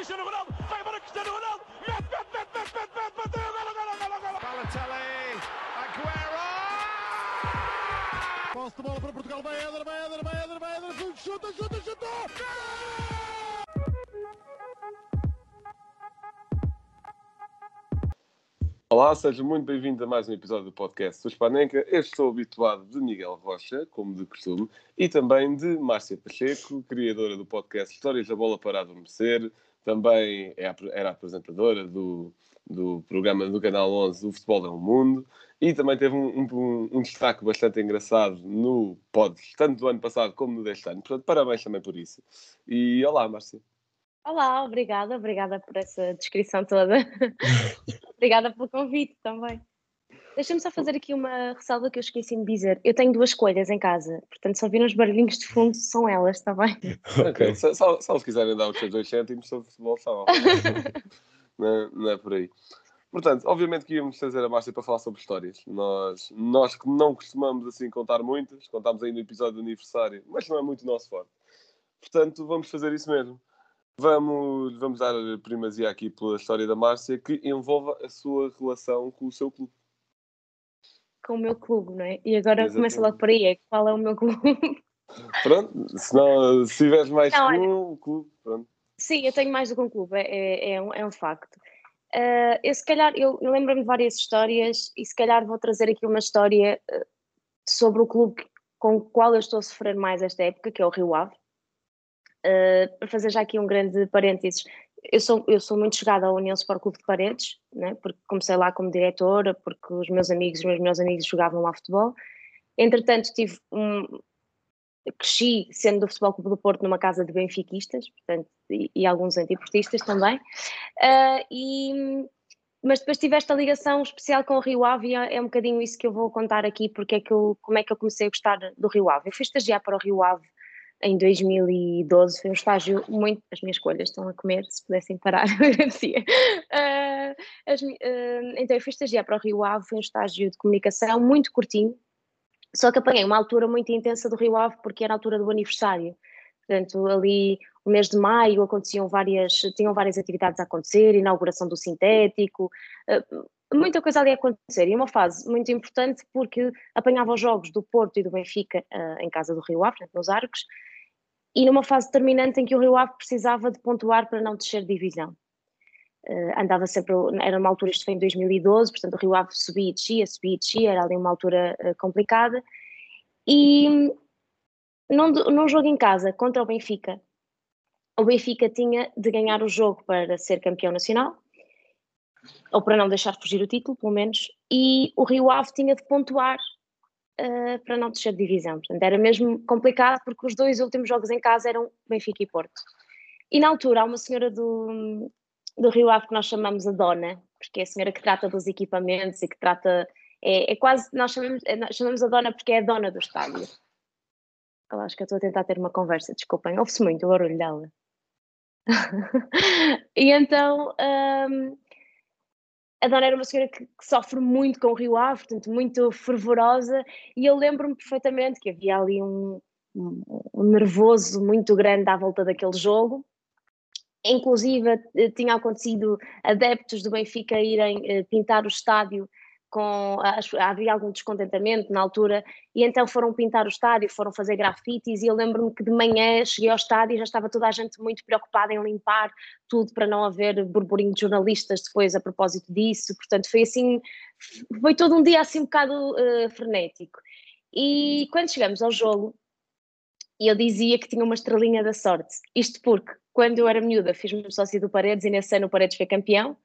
Cristiano Ronaldo, vai embora Cristiano Ronaldo, mete, mete, mete, mete, mete, mete, bateu, golo, golo, golo, golo. Balotelli, Aguero! Posse de bola para Portugal, vai Éder, vai Éder, vai Éder, vai Éder, chuta, chuta, chuta! Olá, seja muito bem-vindo a mais um episódio do podcast Sou Spanenka. Eu estou habituado de Miguel Rocha, como de costume, e também de Márcia Pacheco, criadora do podcast Histórias da Bola para Adormecer. Também é, era apresentadora do, do programa do Canal 11 O Futebol é um Mundo. E também teve um, um, um destaque bastante engraçado no pod, tanto do ano passado como no deste ano. Portanto, parabéns também por isso. E olá, Márcia. Olá, obrigada, obrigada por essa descrição toda. obrigada pelo convite também. Deixa-me só fazer aqui uma ressalva que eu esqueci de dizer. Eu tenho duas coelhas em casa, portanto, se ouvirem os barulhinhos de fundo, são elas, está bem? Ok, só, só, só se quiserem dar os seus dois cêntimos sobre futebol, só. não, é, não é por aí. Portanto, obviamente que íamos trazer a Márcia para falar sobre histórias. Nós, nós que não costumamos assim contar muitas, contámos aí no episódio do aniversário, mas não é muito o nosso forte. Portanto, vamos fazer isso mesmo. Vamos, vamos dar primazia aqui pela história da Márcia, que envolve a sua relação com o seu clube. Com o meu clube, não é? E agora Exatamente. começa logo por aí, é qual é o meu clube? Pronto, se, não, se tiveres mais não, que um clube, pronto. Sim, eu tenho mais do que um clube, é, é, é um, é um facto. Uh, eu se calhar, eu, eu lembro-me de várias histórias e se calhar vou trazer aqui uma história uh, sobre o clube com o qual eu estou a sofrer mais esta época, que é o Rio Ave. Uh, para fazer já aqui um grande parênteses, eu sou, eu sou muito chegada à União Sport Clube de Paredes, né, porque comecei lá como diretora, porque os meus amigos, os meus melhores amigos jogavam lá futebol. Entretanto, tive um, cresci sendo do Futebol Clube do Porto numa casa de benfiquistas, portanto, e, e alguns antiportistas também. Uh, e, mas depois tive esta ligação especial com o Rio Ave e é, é um bocadinho isso que eu vou contar aqui, porque é que eu, como é que eu comecei a gostar do Rio Ave. Eu fui estagiar para o Rio Ave em 2012, foi um estágio muito. As minhas escolhas estão a comer, se pudessem parar, agradecia. Uh, então, eu fui estagiar para o Rio Ave, foi um estágio de comunicação muito curtinho, só que apanhei uma altura muito intensa do Rio Ave, porque era a altura do aniversário. Portanto, ali, o mês de maio, aconteciam várias, tinham várias atividades a acontecer, inauguração do sintético, uh, muita coisa ali a acontecer. E uma fase muito importante, porque apanhava os jogos do Porto e do Benfica em casa do Rio Ave, nos Arcos, e numa fase determinante em que o Rio Ave precisava de pontuar para não descer divisão. Uh, andava sempre, era uma altura, isto foi em 2012, portanto o Rio Ave subia e descia, subia e descia, era ali uma altura uh, complicada. E num, num jogo em casa contra o Benfica, o Benfica tinha de ganhar o jogo para ser campeão nacional, ou para não deixar fugir o título, pelo menos, e o Rio Ave tinha de pontuar uh, para não descer de divisão. Portanto, era mesmo complicado porque os dois últimos jogos em casa eram Benfica e Porto. E na altura há uma senhora do, do Rio Ave que nós chamamos a Dona, porque é a senhora que trata dos equipamentos e que trata. É, é quase. Nós chamamos, é, nós chamamos a Dona porque é a dona do estádio. Eu acho que eu estou a tentar ter uma conversa, desculpem, ouve-se muito o barulho dela. e então. Um, a Dona era uma senhora que, que, sofre muito com o Rio Ave, portanto, muito fervorosa, e eu lembro-me perfeitamente que havia ali um, um, um, nervoso muito grande à volta daquele jogo. Inclusive, eh, tinha acontecido adeptos do Benfica irem eh, pintar o estádio com havia algum descontentamento na altura e então foram pintar o estádio, foram fazer grafites e eu lembro-me que de manhã cheguei ao estádio e já estava toda a gente muito preocupada em limpar tudo para não haver burburinho de jornalistas depois a propósito disso, portanto foi assim, foi todo um dia assim um bocado uh, frenético. E quando chegamos ao jogo eu dizia que tinha uma estrelinha da sorte, isto porque quando eu era miúda fiz-me sócio do Paredes e nesse ano o Paredes foi campeão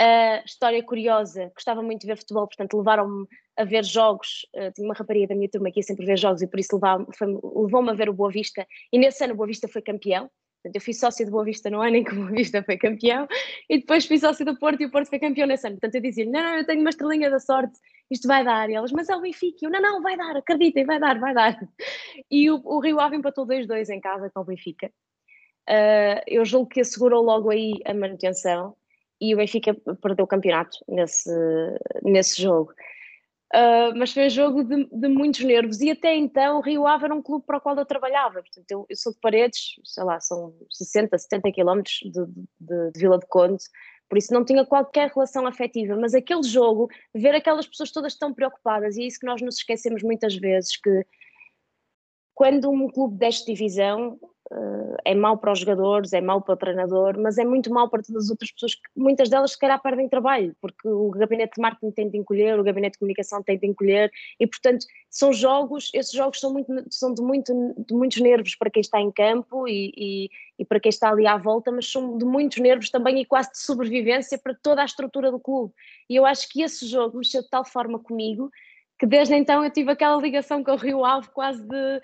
Uh, história curiosa, gostava muito de ver futebol, portanto levaram-me a ver jogos. Uh, tinha uma rapariga da minha turma que ia sempre ver jogos e por isso levou-me a ver o Boa Vista. E nesse ano o Boa Vista foi campeão. Portanto, eu fui sócio do Boa Vista no ano em que o Boa Vista foi campeão e depois fui sócio do Porto e o Porto foi campeão nesse ano. Portanto, eu dizia não, não, eu tenho uma estrelinha da sorte, isto vai dar. E elas, mas é o Benfica. Eu, não, não, vai dar, acreditem, vai dar, vai dar. E o, o Rio Ave empatou 2-2 em casa com o Benfica. Uh, eu julgo que assegurou logo aí a manutenção e o Benfica perdeu o campeonato nesse, nesse jogo. Uh, mas foi um jogo de, de, muitos nervos e até então o Rio Ave era um clube para o qual eu trabalhava. Portanto, eu, eu sou de Paredes, sei lá, são 60, 70 quilómetros de, de, de, Vila de Conde, por isso não tinha qualquer relação afetiva. Mas aquele jogo, ver aquelas pessoas todas tão preocupadas, e é isso que nós nos esquecemos muitas vezes, que quando um clube desta divisão é mau para os jogadores, é mau para o treinador, mas é muito mau para todas as outras pessoas que muitas delas se calhar perdem trabalho, porque o gabinete de marketing tem de encolher, o gabinete de comunicação tem de encolher, e portanto são jogos, esses jogos são, muito, são de, muito, de muitos nervos para quem está em campo e, e, e para quem está ali à volta, mas são de muitos nervos também e quase de sobrevivência para toda a estrutura do clube. E eu acho que esse jogo mexeu de tal forma comigo que desde então eu tive aquela ligação com o Rio Ave quase de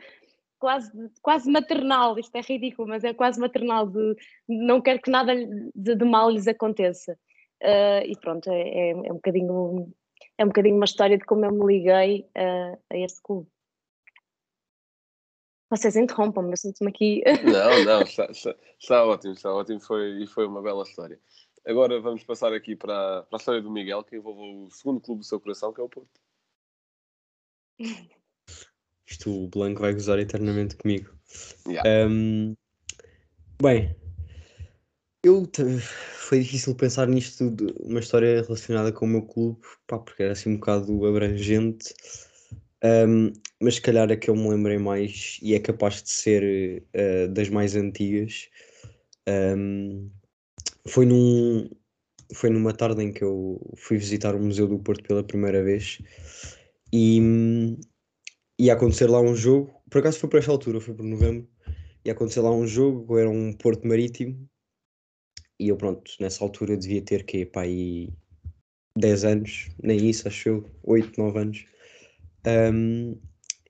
quase, quase maternal, isto é ridículo, mas é quase maternal, de não quero que nada de, de mal lhes aconteça. Uh, e pronto, é, é, é, um bocadinho é um bocadinho uma história de como eu me liguei uh, a este clube. Vocês interrompam-me, eu sinto-me aqui. Não, não, está, está, está, ótimo, está ótimo foi, e foi uma bela história. Agora vamos passar aqui para, para a história do Miguel, que envolve o segundo clube do seu coração, que é o Porto. Isto o Blanco vai gozar eternamente comigo. Yeah. Um, bem, eu foi difícil pensar nisto, de uma história relacionada com o meu clube, pá, porque era assim um bocado abrangente. Um, mas se calhar a que eu me lembrei mais e é capaz de ser uh, das mais antigas um, foi num foi numa tarde em que eu fui visitar o Museu do Porto pela primeira vez e ia acontecer lá um jogo, por acaso foi por esta altura, foi por novembro, ia acontecer lá um jogo, era um Porto Marítimo, e eu pronto, nessa altura devia ter que pá, aí 10 anos, nem isso, acho eu, 8, 9 anos. Um,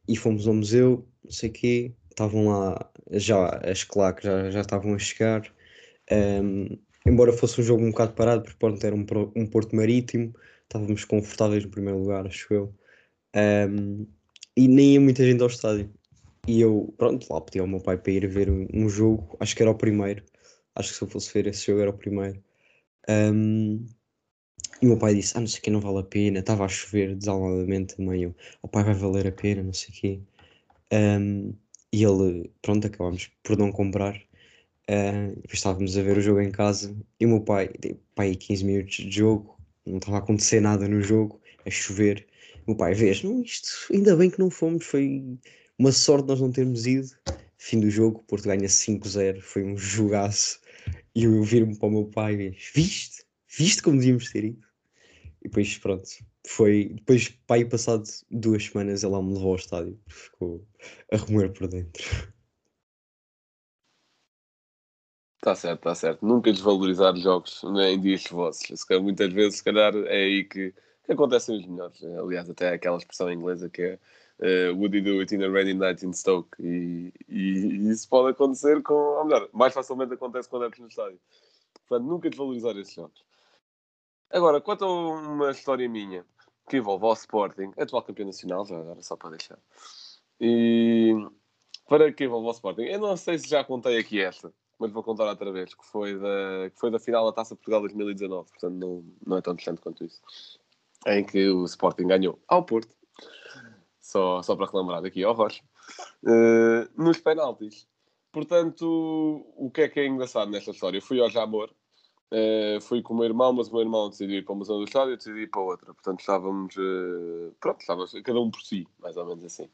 e fomos ao museu, não sei o quê, estavam lá já as claques já, já estavam a chegar. Um, embora fosse um jogo um bocado parado, porque pronto, era um, um Porto Marítimo, estávamos confortáveis no primeiro lugar, acho eu. Um, e nem ia muita gente ao estádio. E eu, pronto, lá pedi ao meu pai para ir ver um, um, jogo, acho que era o primeiro. Acho que se eu fosse ver esse jogo era o primeiro. Um, e o meu pai disse: Ah, não sei o que, não vale a pena. Estava a chover desaladamente também. Eu, o pai vai valer a pena, não sei o quê. Um, e ele, pronto, acabámos por não comprar. Uh, depois estávamos a ver o jogo em casa. E o meu pai, pai, 15 minutos de jogo, não estava a acontecer nada no jogo, a chover meu pai, vês, não, isto, ainda bem que não fomos, foi uma sorte nós não termos ido. Fim do jogo, Porto ganha 5-0, foi um jogaço. E eu viro-me para o meu pai e viste? Viste como devíamos ter ido? E depois, pronto, foi. Depois, pai, passado duas semanas, ele lá me levou ao estádio, ficou a remoer por dentro. Está certo, está certo. Nunca desvalorizar jogos né, em dias vossos. Muitas vezes, se calhar, é aí que que acontecem os melhores. Aliás, até aquela expressão inglesa que é uh, Would you do it in a rainy night in Stoke? E, e, isso pode acontecer com. Ou melhor, mais facilmente acontece quando é no estádio. Portanto, nunca desvalorizar esses jogos. Agora, quanto a uma história minha que envolve o Sporting, atual campeão nacional, já agora só para deixar. E para que envolve o Sporting, eu não sei se já contei aqui esta, mas vou contar outra vez, que foi da, que foi da final da Taça Portugal 2019, portanto não, não é tão distante quanto isso em que o Sporting ganhou ao Porto, só, só para relembrar aqui ao Rocha, uh, nos penaltis. Portanto, o que é que é engraçado nesta história? Eu fui ao Jamor, uh, fui com o meu irmão, mas o meu irmão decidiu ir para uma zona do estádio e eu decidi ir para outra. Portanto, estávamos, uh, pronto, estávamos cada um por si, mais ou menos assim.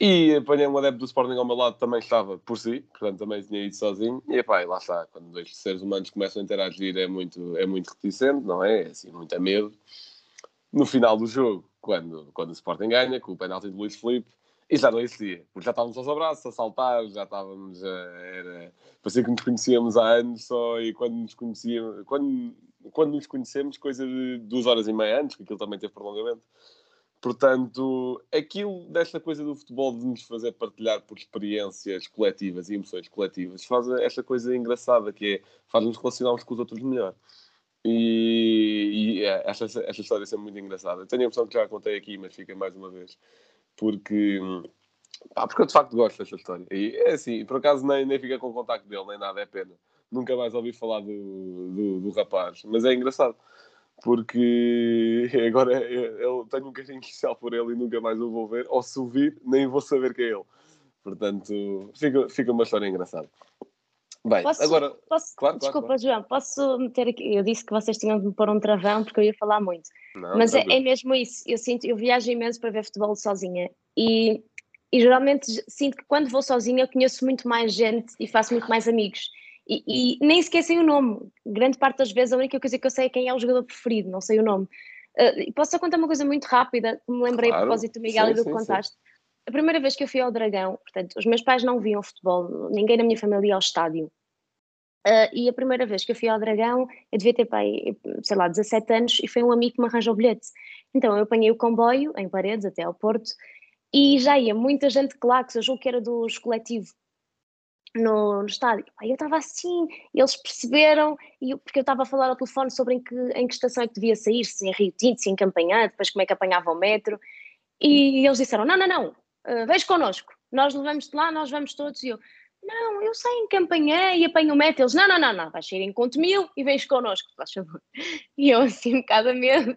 E apanhei um adepto do Sporting ao meu lado, também estava por si, portanto também tinha ido sozinho. E epá, lá está, quando dois seres humanos começam a interagir é muito, é muito reticente, não é? É assim, muito a medo. No final do jogo, quando, quando o Sporting ganha, com o penalti de Luís Felipe, e já não existia, porque já estávamos aos abraços, a saltar, já estávamos a. Era, parecia que nos conhecíamos há anos só, e quando nos conhecíamos, quando, quando nos conhecemos, coisa de duas horas e meia antes, que aquilo também teve prolongamento Portanto, aquilo desta coisa do futebol de nos fazer partilhar por experiências coletivas e emoções coletivas faz esta coisa engraçada que é faz-nos relacionarmos com os outros melhor. E, e é, esta, esta história é sempre muito engraçada. Tenho a impressão que já contei aqui, mas fica mais uma vez. Porque, pá, porque eu de facto gosto desta história. E é assim, por acaso nem, nem fica com o contacto dele, nem nada, é pena. Nunca mais ouvi falar do, do, do rapaz, mas é engraçado porque agora eu tenho um carinho especial por ele e nunca mais o vou ver, ou se o vir, nem vou saber quem é ele. Portanto, fica, fica uma história engraçada. Bem, Posso, agora. posso, Claro, desculpa, claro. João, posso meter aqui. Eu disse que vocês tinham de me pôr um travão porque eu ia falar muito. Não, Mas é, é mesmo isso. Eu sinto, eu viajo imenso para ver futebol sozinha e, e geralmente sinto que quando vou sozinha eu conheço muito mais gente e faço muito mais amigos. E, e nem sei o nome. Grande parte das vezes a única coisa que eu sei é quem é o jogador preferido, não sei o nome. Uh, posso só contar uma coisa muito rápida, que me lembrei Claro. a propósito do Miguel Sim, e do que sim. contaste. A primeira vez que eu fui ao Dragão, portanto, os meus pais não viam futebol, ninguém na minha família ia ao estádio. Uh, e a primeira vez que eu fui ao Dragão, eu devia ter, pai, sei lá, 17 anos, e foi um amigo que me arranjou o bilhete. Então eu apanhei o comboio em Paredes até ao Porto, e já ia muita gente de claques, eu julgo que era dos coletivo no, no estádio. Eu estava assim, eles perceberam, e eu- porque eu estava a falar ao telefone sobre em que, em que estação é que devia sair, se em Rio Tinto, se em Campanhã, depois como é que apanhava o metro, e eles disseram, não, não, não, uh, vens connosco, nós levamos-te lá, nós vamos todos, e eu, não, eu saio em Campanhã e apanho o metro, eles, não, não, não, não, vais sair em Conto Mil e vens connosco, faz favor. E eu assim, um bocado a medo,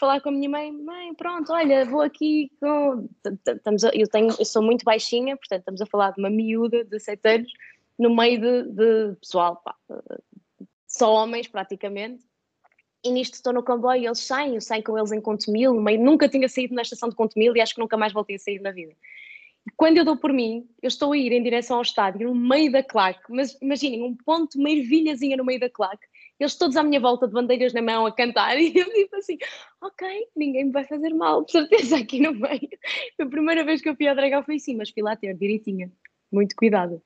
falar com a minha mãe, mãe, pronto, olha, vou aqui com. Estamos eu, tenho, eu sou muito baixinha, portanto, estamos a falar de uma miúda de 17 anos, no meio de, de pessoal, pá, só homens praticamente. E nisto estou no comboio e eles saem, eu saio com eles em Contomil, no meio, nunca tinha saído na estação de Contomil e acho que nunca mais voltei a sair na vida. Quando eu dou por mim, eu estou a ir em direção ao estádio, no meio da claque, mas imaginem, um ponto, uma ervilhazinha no meio da claque, eles todos à minha volta de bandeiras na mão a cantar, e eu tipo assim, ok, ninguém me vai fazer mal, de certeza aqui no meio. Foi a primeira vez que eu fui ao Dragão foi assim, mas fui lá ter direitinha, muito cuidado.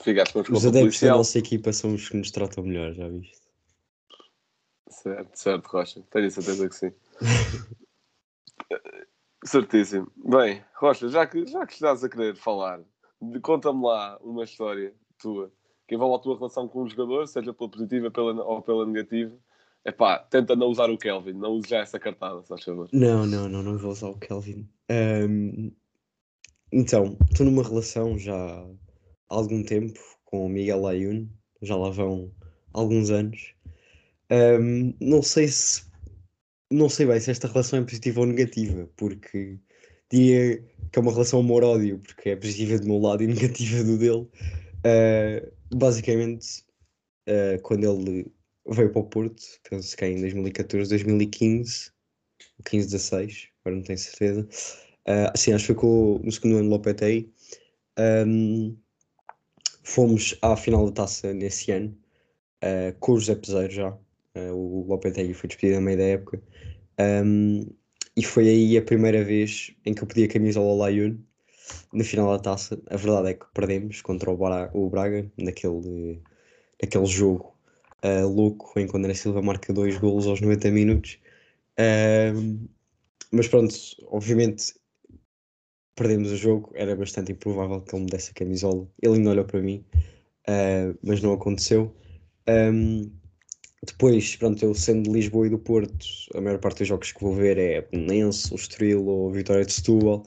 Ficaste com Os adeptos da nossa equipa são os que nos tratam melhor, já viste? Certo, certo, Rocha. Tenho a certeza que sim. Certíssimo. Bem, Rocha, já que, já que estás a querer falar, conta-me lá uma história tua que envolve a tua relação com um jogador, seja pela positiva pela, ou pela negativa. Epá, tenta não usar o Kelvin, não use já essa cartada, se faz favor. Não, não, não, não vou usar o Kelvin. Ahm, então, estou numa relação já há algum tempo com o Miguel Ayun, já lá vão alguns anos. Ahm, não sei se não sei bem se esta relação é positiva ou negativa, porque diria que é uma relação amor-ódio, porque é positiva do meu lado e negativa do dele. Ah, basicamente, ah, quando ele veio para o Porto, penso que é em 2014, 2015, 15, 16, agora não tenho certeza. Ah, sim, acho que o- no segundo ano de Lopetegui. Ahm, fomos à final da taça nesse ano, ah, com o José Peseiro já. Ah, o Lopetegui foi despedido a meio da época. Ahm, e foi aí a primeira vez em que eu pedi a camisola ao Layun na final da taça. A verdade é que perdemos contra o, o Braga naquele, naquele jogo ah, louco em que o André Silva marca dois golos aos 90 minutos. Ahm, mas pronto, obviamente perdemos o jogo, era bastante improvável que ele me desse a camisola. Ele ainda olhou para mim, ah, mas não aconteceu. Ahm, depois, pronto, eu sendo de Lisboa e do Porto, a maior parte dos jogos que vou ver é Belenense, o Estoril ou Vitória de Setúbal.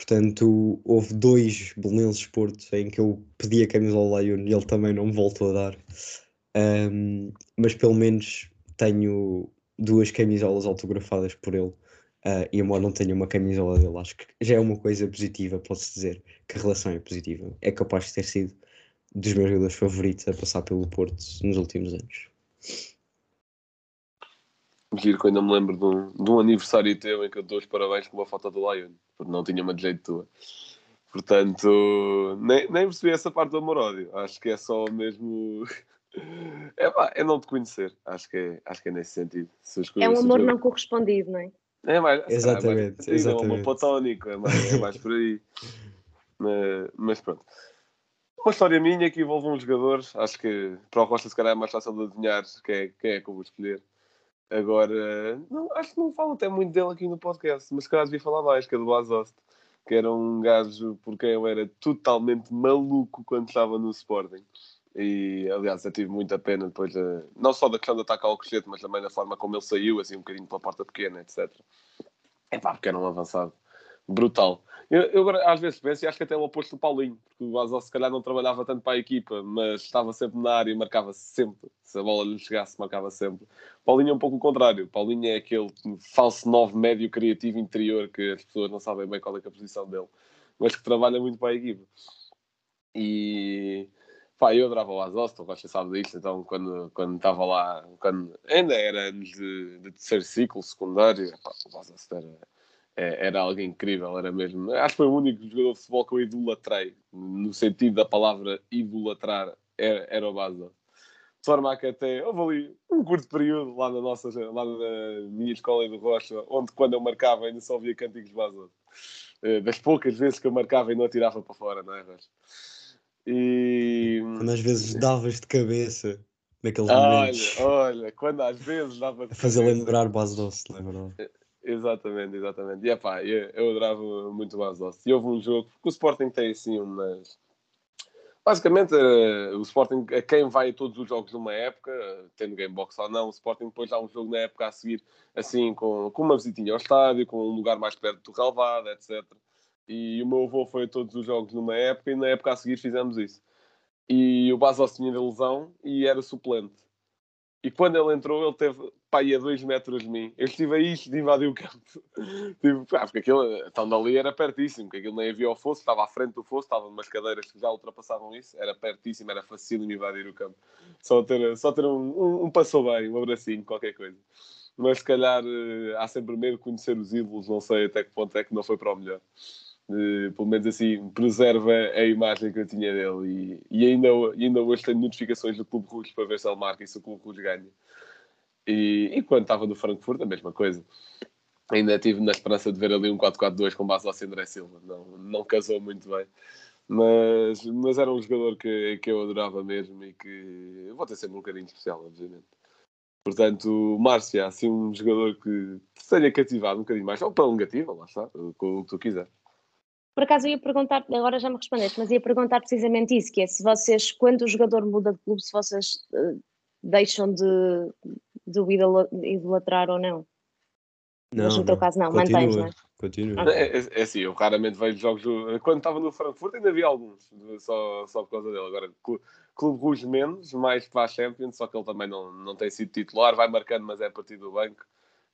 Portanto, houve dois Belenenses Porto em que eu pedi a camisola ao Lion e ele também não me voltou a dar. Ahm, mas pelo menos tenho duas camisolas autografadas por ele. Ah, e embora não tenha uma camisola dele, acho que já é uma coisa positiva, pode-se dizer que a relação é positiva. É capaz de ter sido dos meus jogadores favoritos a passar pelo Porto nos últimos anos. Giro que eu ainda me lembro de um, de um aniversário teu em que eu dou os parabéns com uma foto do Lion, porque não tinha uma de jeito tua. Portanto, nem, nem percebi essa parte do amor-ódio. Acho que é só mesmo. É pá, é não te conhecer. Acho que é, acho que é nesse sentido. É um amor não correspondido, não é? É mais, calhar é mais Exatamente, É um amor exatamente. platónico, é mais, é mais por aí. mas, pronto. Uma história minha que envolve um jogador. Acho que para o Rocha, se calhar, é mais fácil de adivinhar quem é, quem é que eu vou escolher. Agora, não, acho que não falo até muito dele aqui no podcast, mas se calhar devia falar mais, que é do Bazost, que era um gajo por quem eu era totalmente maluco quando estava no Sporting. E, aliás, eu tive muita pena depois, eh, não só da questão de atacar ao Cochete, mas também da forma como ele saiu, assim, um bocadinho pela porta pequena, etc. É pá, porque era um avançado brutal. Eu, eu, às vezes penso e acho que até é o oposto do Paulinho, porque o Basel se calhar não trabalhava tanto para a equipa, mas estava sempre na área e marcava -se sempre. Se a bola lhe chegasse, marcava sempre. Paulinho é um pouco o contrário. Paulinho é aquele falso 9 médio criativo interior que as pessoas não sabem bem qual é, é a posição dele, mas que trabalha muito para a equipa. E pá, eu adorava o Azoston, você sabe disto, então quando, quando estava lá, quando ainda era anos de, de terceiro ciclo, secundário, pá, o Azoston era é, era algo incrível, era mesmo. Acho que foi o único jogador de futebol que eu idolatrei, no sentido da palavra idolatrar, era, era o Basel. De forma que até houve ali um curto período lá na nossa, lá na minha escola do Rocha, onde quando eu marcava ainda só via cânticos Basel. Eh, das poucas vezes que eu marcava e não atirava para fora, não é, Rocha? E... Quando às vezes davas de cabeça naqueles olha, momentos. Olha, quando às vezes dava de Fazer lembrar base doce, lembra? Exatamente, exatamente. E epá, eu, eu adorava muito o Basdost. E houve um jogo, porque o Sporting tem assim umas. Basicamente, uh, o Sporting, a quem vai a todos os jogos numa época, tendo Gamebox ou não, o Sporting depois dá um jogo na época a seguir, assim, com, com uma visitinha ao estádio, com um lugar mais perto do relvado, etc. E o meu avô foi a todos os jogos numa época e na época a seguir fizemos isso. E o Basel tinha de lesão e era suplente. E quando ele entrou, ele teve pai a dois metros de mim. Eu estive a isto de invadir o campo. tipo, ah, porque aquilo, então dali era pertíssimo, que aquilo nem havia o fosso, estava à frente do fosso, estava umas cadeiras que já ultrapassavam isso, era pertíssimo, era fácil de invadir o campo. Só ter, só ter um, um, um passou bem, um abracinho, qualquer coisa. Mas se calhar eh, há sempre medo de conhecer os ídolos, não sei até que ponto é que não foi para o melhor. Uh, pelo menos assim, preserva a imagem que eu tinha dele. E, e ainda, ainda hoje tenho notificações do Clube Rouge para ver se ele marca e se o Clube Rouge ganha. E, e quando estava no Frankfurt, a mesma coisa. Ainda tive na esperança de ver ali um 4-4-2 com base ao André Silva. Não, não casou muito bem. Mas, mas era um jogador que, que eu adorava mesmo e que vou ter sempre um bocadinho especial, obviamente. Portanto, Márcia, assim um jogador que tenha cativado um bocadinho mais, ou para negativa, lá está, com o que tu quiser. Por acaso eu ia perguntar, agora já me respondeste, mas ia perguntar precisamente isso, que é se vocês, quando o jogador muda de clube, se vocês uh, deixam de, de o idolatrar ou não. Não, Mas no teu caso não, continua, mantens, não é? Continua. É, é, é, assim, eu raramente vejo jogos. Do... Quando estava no Frankfurt ainda havia alguns, só, só por causa dele. Agora, Clube Rouge menos, mais para a Champions, só que ele também não, não tem sido titular, vai marcando, mas é a partir do banco,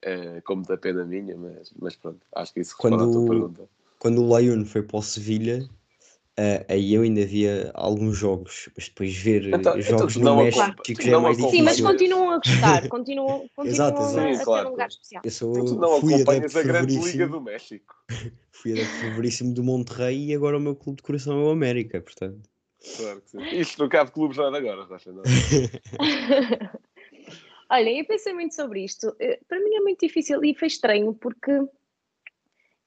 é, como da pena minha, mas, mas pronto, acho que isso responde quando, à tua pergunta. Quando o Lyon foi para o Sevilha, Uh, aí eu ainda via alguns jogos, mas depois ver então, eh, então jogos então, no México que já é mais difícil. Sim, mas continuam a gostar, continuam, continuam exato, a, Sim, claro. ter um lugar especial. Eu sou, tu não fui acompanhas a grande liga do México. fui adepto favoríssimo do Monterrey e agora o meu clube de coração é o América, portanto. Claro que sim. Isto no caso de clubes não é agora, Rocha, não. Olha, eu pensei muito sobre isto. Eh, para mim é muito difícil e foi estranho porque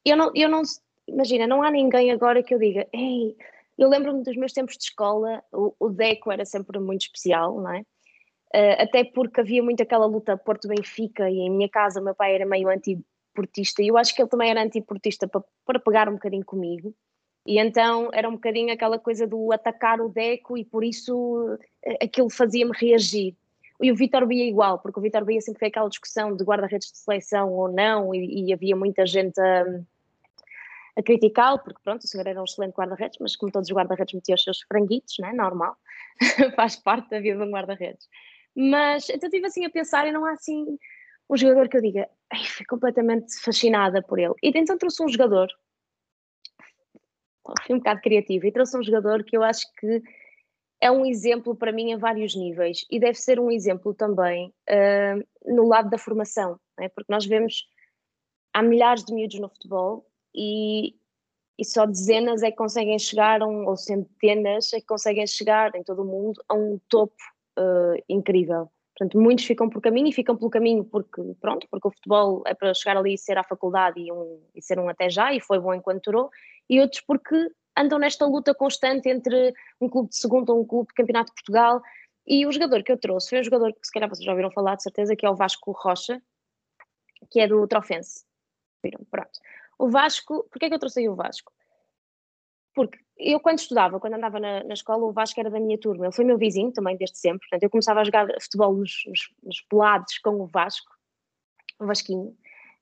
eu não, eu não imagina, não há ninguém agora que eu diga, ei, eu lembro-me dos meus tempos de escola, o, o Deco era sempre muito especial, não é? Uh, até porque havia muito aquela luta Porto-Benfica e em minha casa meu pai era meio antiportista e eu acho que ele também era antiportista para, para pegar um bocadinho comigo e então era um bocadinho aquela coisa do atacar o Deco e por isso uh, aquilo fazia-me reagir. E o Vitor Bia igual, porque o Vitor Bia sempre foi aquela discussão de guarda-redes de seleção ou não e, e havia muita gente a a criticá-lo, porque pronto, o senhor era um excelente guarda-redes, mas como todos os guarda-redes metia os seus franguitos, né? normal, faz parte da vida de um guarda-redes. Mas então estive assim a pensar e não há assim um jogador que eu diga, fui completamente fascinada por ele. E então trouxe um jogador, fui um bocado criativo, e trouxe um jogador que eu acho que é um exemplo para mim em vários níveis e deve ser um exemplo também uh, no lado da formação, né? porque nós vemos há milhares de miúdos no futebol e, e só dezenas é que conseguem chegar, um, ou centenas é que conseguem chegar em todo o mundo a um topo uh, incrível. Portanto, muitos ficam por caminho e ficam pelo caminho porque, pronto, porque o futebol é para chegar ali e ser à faculdade e, um, e ser um até já, e foi bom enquanto durou, e outros porque andam nesta luta constante entre um clube de segundo ou um clube de campeonato de Portugal. E o jogador que eu trouxe foi um jogador que se calhar vocês já ouviram falar de certeza, que é o Vasco Rocha, que é do Trofense. Viram? Pronto. O Vasco, porquê é que eu trouxe aí o Vasco? Porque eu, quando estudava, quando andava na, na, escola, o Vasco era da minha turma. Ele foi meu vizinho também, desde sempre. Portanto, eu começava a jogar futebol nos, nos, nos pelados com o Vasco, o Vasquinho.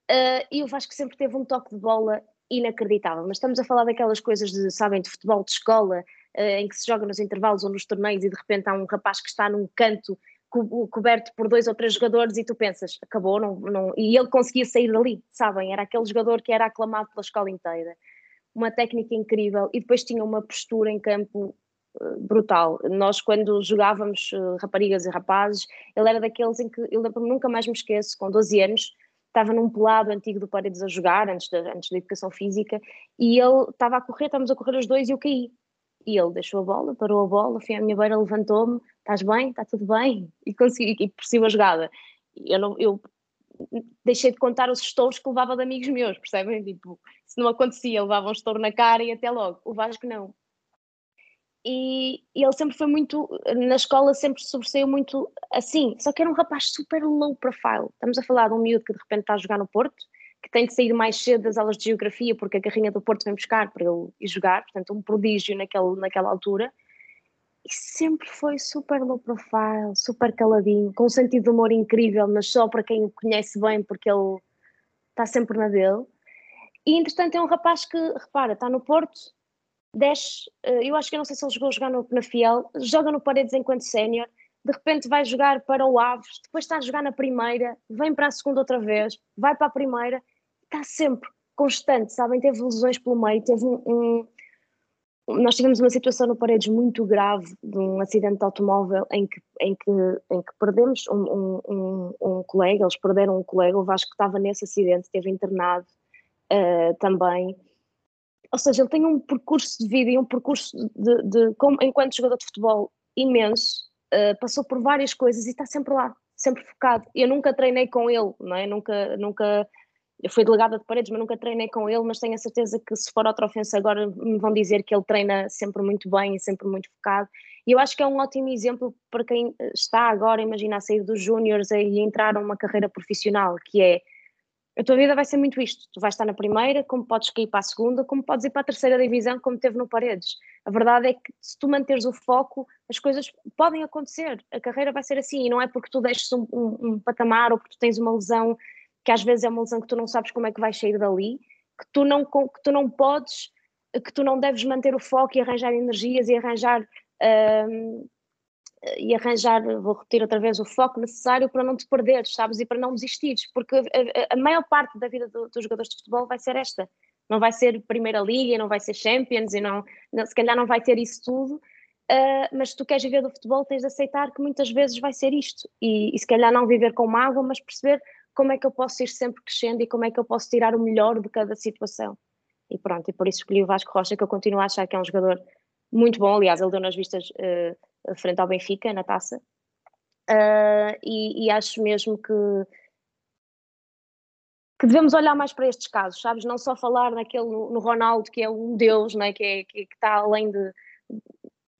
Uh, e o Vasco sempre teve um toque de bola inacreditável. Mas estamos a falar daquelas coisas de, sabem, de futebol de escola, uh, em que se joga nos intervalos ou nos torneios e de repente há um rapaz que está num canto co coberto por dois ou três jogadores e tu pensas, acabou, não, não... e ele conseguia sair dali, sabem? Era aquele jogador que era aclamado pela escola inteira. Uma técnica incrível e depois tinha uma postura em campo uh, brutal. Nós, quando jogávamos uh, raparigas e rapazes, ele era daqueles em que eu nunca mais me esqueço, com 12 anos, estava num pelado antigo do Paredes a jogar, antes da, antes da educação física, e ele estava a correr, estávamos a correr os dois e eu caí. E ele deixou a bola, parou a bola, foi à minha beira, levantou-me, estás bem? Está tudo bem? E consegui, e prosseguiu a jogada. Eu, não, eu deixei de contar os estouros que levava de amigos meus, percebem? Tipo, se não acontecia, levava um estouro na cara e até logo. O Vasco não. E, e, ele sempre foi muito, na escola sempre sobressaiu muito assim, só que era um rapaz super low profile. Estamos a falar de um miúdo que de repente está a jogar no Porto, que tem de sair mais cedo das aulas de geografia porque a carrinha do Porto vem buscar para ele ir jogar, portanto um prodígio naquele, naquela altura. E sempre foi super low profile, super caladinho, com um sentido de humor incrível, mas só para quem o conhece bem porque ele está sempre na dele. E entretanto é um rapaz que, repara, está no Porto, desce, eh, eu acho que eu não sei se ele jogou jogar no, na Fiel, joga no Paredes enquanto sénior, de repente vai jogar para o Aves, depois está a jogar na primeira, vem para a segunda outra vez, vai para a primeira, está sempre constante, sabem? Teve lesões pelo meio, teve um, um nós tivemos uma situação no Paredes muito grave de um acidente de automóvel em que, em que, em que perdemos um, um, um, colega, eles perderam um colega, o Vasco estava nesse acidente, esteve internado uh, também ou seja, ele tem um percurso de vida e um percurso de, de como, enquanto jogador de futebol imenso, uh, passou por várias coisas e está sempre lá, sempre focado. Eu nunca treinei com ele, não é? Nunca, nunca, eu fui delegada de paredes, mas nunca treinei com ele, mas tenho a certeza que se for outra ofensa agora me vão dizer que ele treina sempre muito bem e sempre muito focado. E eu acho que é um ótimo exemplo para quem está agora, imagina, a sair dos júniores e entrar numa carreira profissional, que é a tua vida vai ser muito isto. Tu vais estar na primeira, como podes cair para a segunda, como podes ir para a terceira divisão, como teve no Paredes. A verdade é que se tu manteres o foco, as coisas podem acontecer. A carreira vai ser assim, e não é porque tu deixes um, um, um patamar ou porque tu tens uma lesão, que às vezes é uma lesão que tu não sabes como é que vais sair dali, que tu não, que tu não podes, que tu não deves manter o foco e arranjar energias e arranjar. Hum, e arranjar, vou repetir outra vez, o foco necessário para não te perderes, sabes? E para não desistires, porque a, a, maior parte da vida do, dos jogadores de futebol vai ser esta. Não vai ser Primeira Liga, não vai ser Champions, e não se calhar não vai ter isso tudo, uh, mas se tu queres viver do futebol, tens de aceitar que muitas vezes vai ser isto. E, e se calhar não viver com mágoa, mas perceber como é que eu posso ir sempre crescendo e como é que eu posso tirar o melhor de cada situação. E pronto, e por isso escolhi o Vasco Rocha, que eu continuo a achar que é um jogador muito bom. Aliás, ele deu nas vistas. Uh, frente ao Benfica na taça. Uh, e, e, acho mesmo que, que devemos olhar mais para estes casos, sabes? Não só falar naquele, no, Ronaldo, que é um deus, né? que, é, que, que está além de,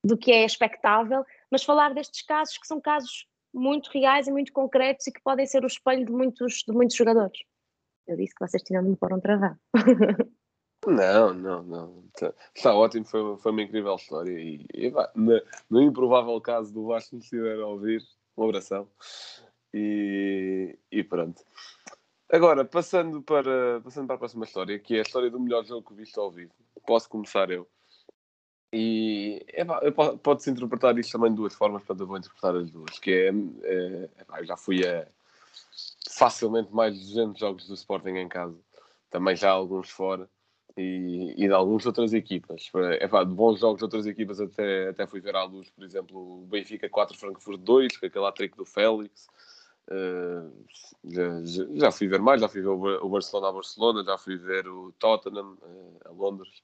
do que é expectável, mas falar destes casos que são casos muito reais e muito concretos e que podem ser o espelho de muitos, de muitos jogadores. Eu disse que vocês tinham de me pôr um travar. Não, não, não. Está, está ótimo, foi, foi uma incrível história. E, e no, no, improvável caso do Vasco me estiver a ouvir, um abração. E, e pronto. Agora, passando para, passando para a próxima história, que é a história do melhor jogo que viste ao vivo. Posso começar eu. E pode-se interpretar isto também de duas formas, portanto eu vou interpretar as duas. Que é, é, é já fui a facilmente mais de 200 jogos do Sporting em casa. Também já alguns fora e, e de algumas outras equipas. É, pá, de bons jogos de outras equipas até, até fui ver à luz, por exemplo, o Benfica 4, Frankfurt 2, com aquele trick do Félix. Uh, já, já, fui ver mais, já fui ver o Barcelona a Barcelona, já fui ver o Tottenham uh, a Londres.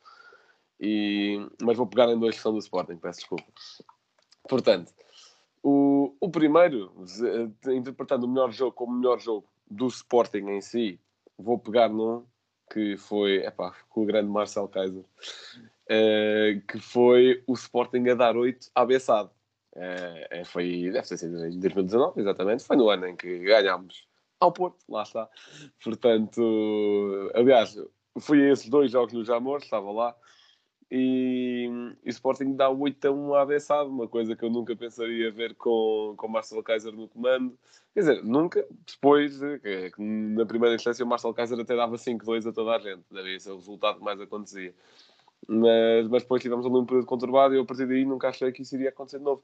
E, mas vou pegar em dois que são do Sporting, peço desculpa. Portanto, o, o primeiro, interpretando o melhor jogo como o melhor jogo do Sporting em si, vou pegar num que foi epá, com o grande Marcel Kaiser, uh, que foi o Sporting a dar 8 à Bessade. Uh, foi, deve sido em 2019, exatamente. Foi no ano em que ganhámos ao Porto, lá está. Portanto, aliás, fui a esses dois jogos no Jamor, estava lá. E, e Sporting dá 8 a 1 à Bessade, uma coisa que eu nunca pensaria ver com, com Marcelo Kaiser no comando. Quer dizer, nunca, depois, que na primeira instância o Marcelo Kaiser até dava 5-2 a toda a gente, daria esse o resultado que mais acontecia. Mas, mas depois tivemos ali um período conturbado e eu a partir daí nunca achei que isso iria acontecer de novo.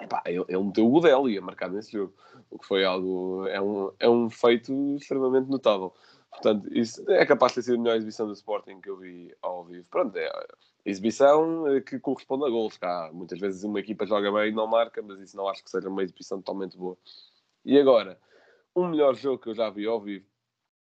Epá, ele, ele meteu o Godel e ia marcar nesse jogo, o que foi algo, é um, é um feito extremamente notável. Portanto, isso é capaz de ter sido a melhor exibição do Sporting que eu vi ao vivo. Pronto, é exibição eh, que corresponde a gols. Cá, muitas vezes uma equipa joga bem e não marca, mas isso não acho que seja uma exibição totalmente boa. E agora, o melhor jogo que eu já vi ao vivo,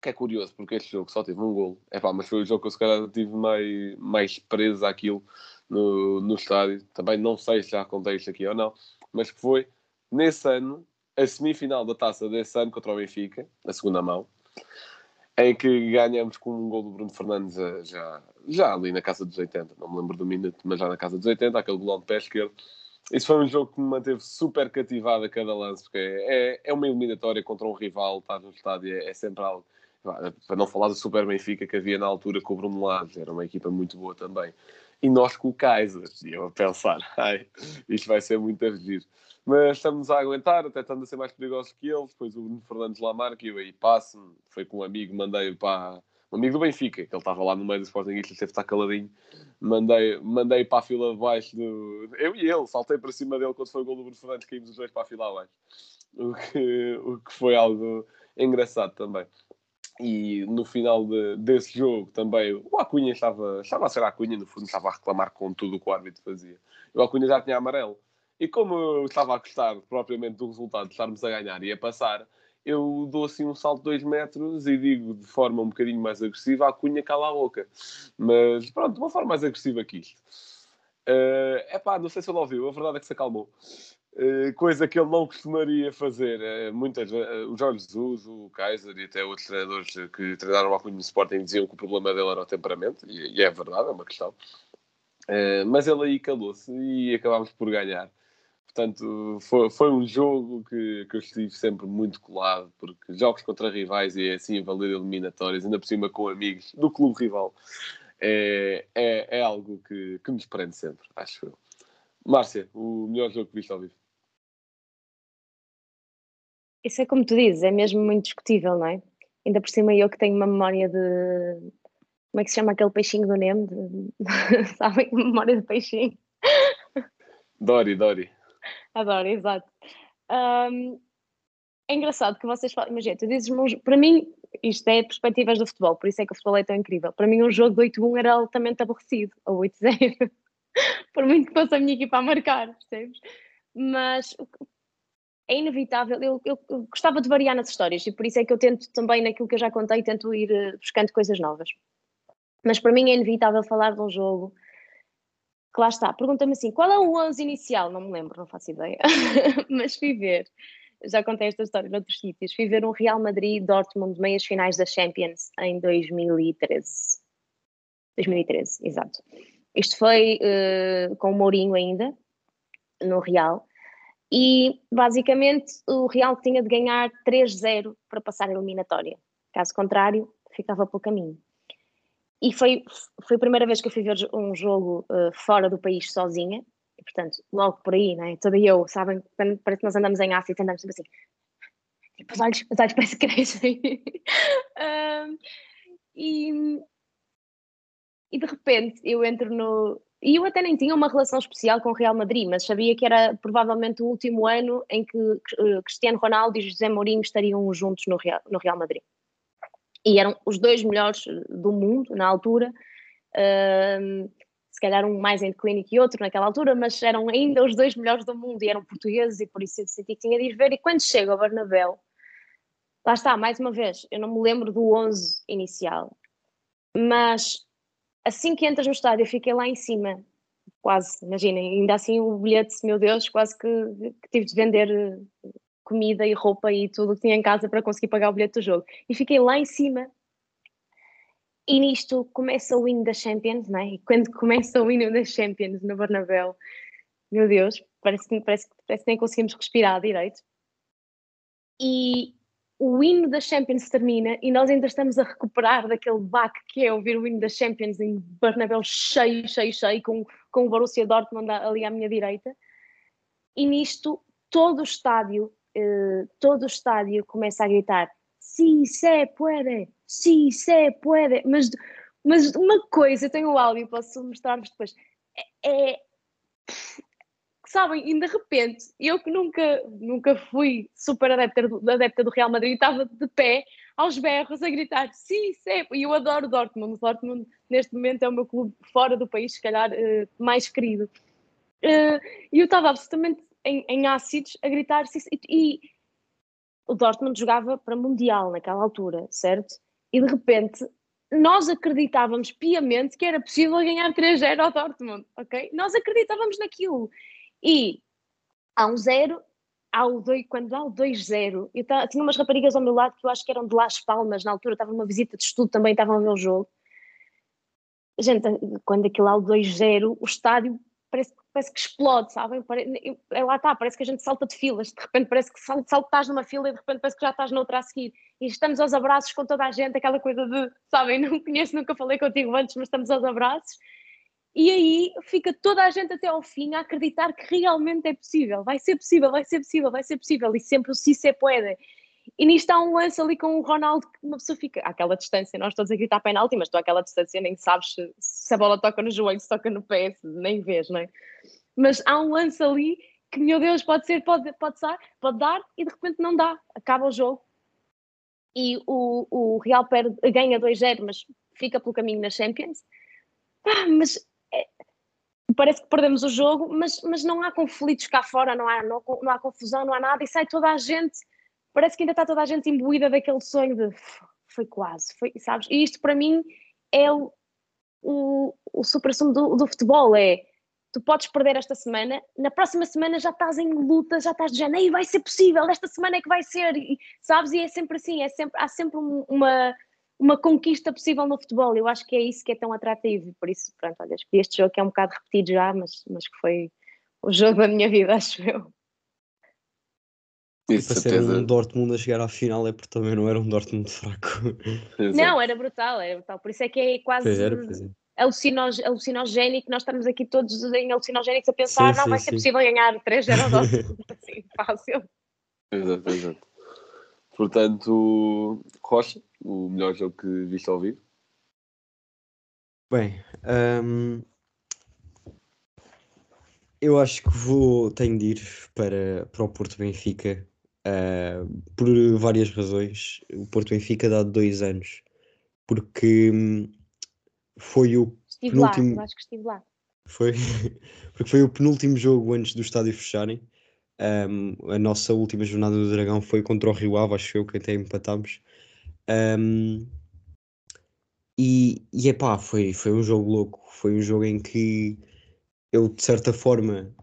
que é curioso, porque este jogo só teve um gol. É pá, mas foi o jogo que eu se calhar tive mais, mais preso àquilo no, no estádio. Também não sei se já contei isto aqui ou não, mas que foi nesse ano, a semifinal da taça desse ano contra o Benfica, na segunda mão em que ganhamos com um gol do Bruno Fernandes eh, já, já ali na casa dos 80, não me lembro do minuto, mas já na casa dos 80, aquele golão de pé esquerdo. Isso foi um jogo que me manteve super cativado a cada lance, porque é, é uma eliminatória contra um rival, estar no estádio é, é sempre algo. Para não falar do Super Benfica que havia na altura com o Bruno Lage, era uma equipa muito boa também. E nós com o Kaiser, e eu a pensar, ai, isto vai ser muito a regir mas estamos a aguentar, até estamos a ser mais perigosos que eles. Depois o Bruno Fernandes e eu aí passo-me. Foi com um amigo, mandei para um amigo do Benfica, que ele estava lá no meio do Sportingista, teve de estar caladinho. Mandei, mandei para a fila de baixo do. Eu e ele, saltei para cima dele quando foi o gol do Bruno Fernandes, caímos os dois para a fila abaixo. O que, o que foi algo engraçado também. E no final de, desse jogo também o Acunha estava, estava a ser Acunha, no fundo estava a reclamar com tudo o que o árbitro fazia. O Acunha já tinha amarelo. E como eu estava a gostar propriamente do resultado de estarmos a ganhar e a passar, eu dou assim um salto de 2 metros e digo de forma um bocadinho mais agressiva: a cunha cala a boca. Mas pronto, de uma forma mais agressiva que isto. É uh, pá, não sei se ele ouviu, a verdade é que se acalmou. Uh, coisa que ele não costumaria fazer. Uh, muitas uh, o Jorge Jesus, o Kaiser e até outros treinadores que treinaram ao Cunha Sporting diziam que o problema dele era o temperamento, e, e é verdade, é uma questão. mas ele aí calou-se e acabámos por ganhar. Portanto, foi, foi um jogo que, que eu estive sempre muito colado, porque jogos contra rivais e é assim valer eliminatórias, ainda por cima com amigos do clube rival, é, é, é algo que, que nos prende sempre, acho eu. Márcia, o melhor jogo que viste ao vivo? Isso é como tu dizes, é mesmo muito discutível, não é? Ainda por cima eu que tenho uma memória de. Como é que se chama aquele peixinho do Nemo? De... Sabem? Memória de peixinho. Dory, Dory. Adoro, exato. Um, é engraçado que vocês falam, imagina, tu dizes para mim, isto é perspectivas do futebol, por isso é que o futebol é tão incrível. Para mim, um jogo de 8-1 era altamente aborrecido, ou 8-0, por muito que fosse a minha equipa a marcar, percebes? Mas é inevitável, eu, eu, gostava de variar nas histórias e por isso é que eu tento também, naquilo que eu já contei, tento ir uh, buscando coisas novas. Mas para mim é inevitável falar de um jogo que lá está. Pergunta-me assim, qual é o 11 inicial? Não me lembro, não faço ideia. Mas fui ver, já contei esta história noutros sítios, fui ver um Real Madrid-Dortmund meias finais da Champions em 2013. 2013, exato. Isto foi uh, com o Mourinho ainda, no Real. E basicamente o Real tinha de ganhar 3-0 para passar a eliminatória. Caso contrário, ficava pelo caminho. E foi, foi a primeira vez que eu fui ver um jogo uh, fora do país sozinha, e, portanto, logo por aí, né? toda eu, sabem, parece que nós andamos em África andamos sempre assim, tipo, os olhos, os olhos parece que crescem. um, e, e de repente eu entro no. E eu até nem tinha uma relação especial com o Real Madrid, mas sabia que era provavelmente o último ano em que uh, Cristiano Ronaldo e José Mourinho estariam juntos no Real, no Real Madrid e eram os dois melhores do mundo na altura. Uh, se calhar um mais em declínio que outro naquela altura, mas eram ainda os dois melhores do mundo e eram portugueses e por isso eu senti que tinha de ir ver. E quando chego ao Bernabéu, lá está, mais uma vez, eu não me lembro do 11 inicial, mas assim que entras no estádio, eu fiquei lá em cima, quase, imaginem, ainda assim o bilhete, meu Deus, quase que, que tive de vender comida e roupa e tudo que tinha em casa para conseguir pagar o bilhete do jogo. E fiquei lá em cima. E nisto começa o hino da Champions, não é? E quando começa o hino da Champions no Bernabéu, meu Deus, parece que, parece, parece que nem conseguimos respirar direito. E o hino da Champions termina e nós ainda estamos a recuperar daquele baque que é ouvir o hino da Champions em Bernabéu cheio, cheio, cheio, com, com o Borussia Dortmund ali à minha direita. E nisto, todo o estádio, eh, todo o estádio começa a gritar si se puede, si se puede, mas, mas uma coisa, eu tenho o áudio, posso mostrar-vos depois, é, é sabem, e de repente, eu que nunca, nunca fui super adepta do, adepta do Real Madrid, estava de pé, aos berros, a gritar, sim, sim, e eu adoro Dortmund, o Dortmund neste momento é o meu clube fora do país, se calhar, uh, mais querido. Uh, e eu estava absolutamente em, em ácidos a gritar, sim, e, e o Dortmund jogava para Mundial naquela altura, certo? E de repente nós acreditávamos piamente que era possível ganhar 3-0 ao Dortmund, ok? Nós acreditávamos naquilo. E há um zero, há o dois, quando há o 2-0, eu tinha umas raparigas ao meu lado que eu acho que eram de Las Palmas, na altura estava numa visita de estudo também, estavam a ver o jogo. Gente, quando aquilo há o 2-0, o estádio parece, parece que explode, sabem? É lá está, parece que a gente salta de filas, de repente parece que saltas numa fila e de repente parece que já estás noutra a seguir. E estamos aos abraços com toda a gente, aquela coisa de, sabem, não conheço, nunca falei contigo antes, mas estamos aos abraços e aí fica toda a gente até ao fim a acreditar que realmente é possível, vai ser possível, vai ser possível, vai ser possível, e sempre o si se pode. E nisto há um lance ali com o Ronaldo que uma pessoa fica àquela distância, nós todos a gritar penalti, mas tu àquela distância nem sabes se, se, a bola toca no joelho, se toca no pé, nem vês, não é? Mas há um lance ali que, meu Deus, pode ser, pode, pode, ser, pode dar, e de repente não dá, acaba o jogo. E o, o Real perde, ganha 2-0, mas fica pelo caminho na Champions. Ah, mas parece que perdemos o jogo, mas, mas não há conflitos cá fora, não há, não, não há confusão, não há nada, e sai toda a gente, parece que ainda está toda a gente imbuída daquele sonho de foi quase, foi, sabes? E isto para mim é o, o, o supra-sumo do, do futebol, é tu podes perder esta semana, na próxima semana já estás em luta, já estás de janeiro, vai ser possível, esta semana é que vai ser, e, sabes? E é sempre assim, é sempre, há sempre uma, uma conquista possível no futebol. Eu acho que é isso que é tão atrativo. Por isso, pronto, olha, escolhi este jogo que é um bocado repetido já, mas, mas que foi o jogo da minha vida, acho eu. Isso, para ser um Dortmund a chegar à final é porque também não era um Dortmund fraco. não, era brutal, era brutal. Por isso é que é quase pois era, pois é. alucinogénico. Nós estamos aqui todos em alucinogénicos a pensar, sim, não, sim, vai ser sim. possível ganhar 3-0 ao Dortmund. assim, fácil. Exato, exato. Portanto, Rocha, o melhor jogo que viste ao vivo? Bem, um, eu acho que vou, tenho de ir para, para o Porto Benfica uh, por várias razões. O Porto Benfica dá dois anos, porque hum, foi o estive penúltimo. Lá, acho que estive lá. Foi, porque foi o penúltimo jogo antes do estádio fecharem. Um, a nossa última jornada do Dragão foi contra o Rio Ave, acho eu, que até empatámos. Um, e, e epá, foi, foi um jogo louco. Foi um jogo em que eu, de certa forma,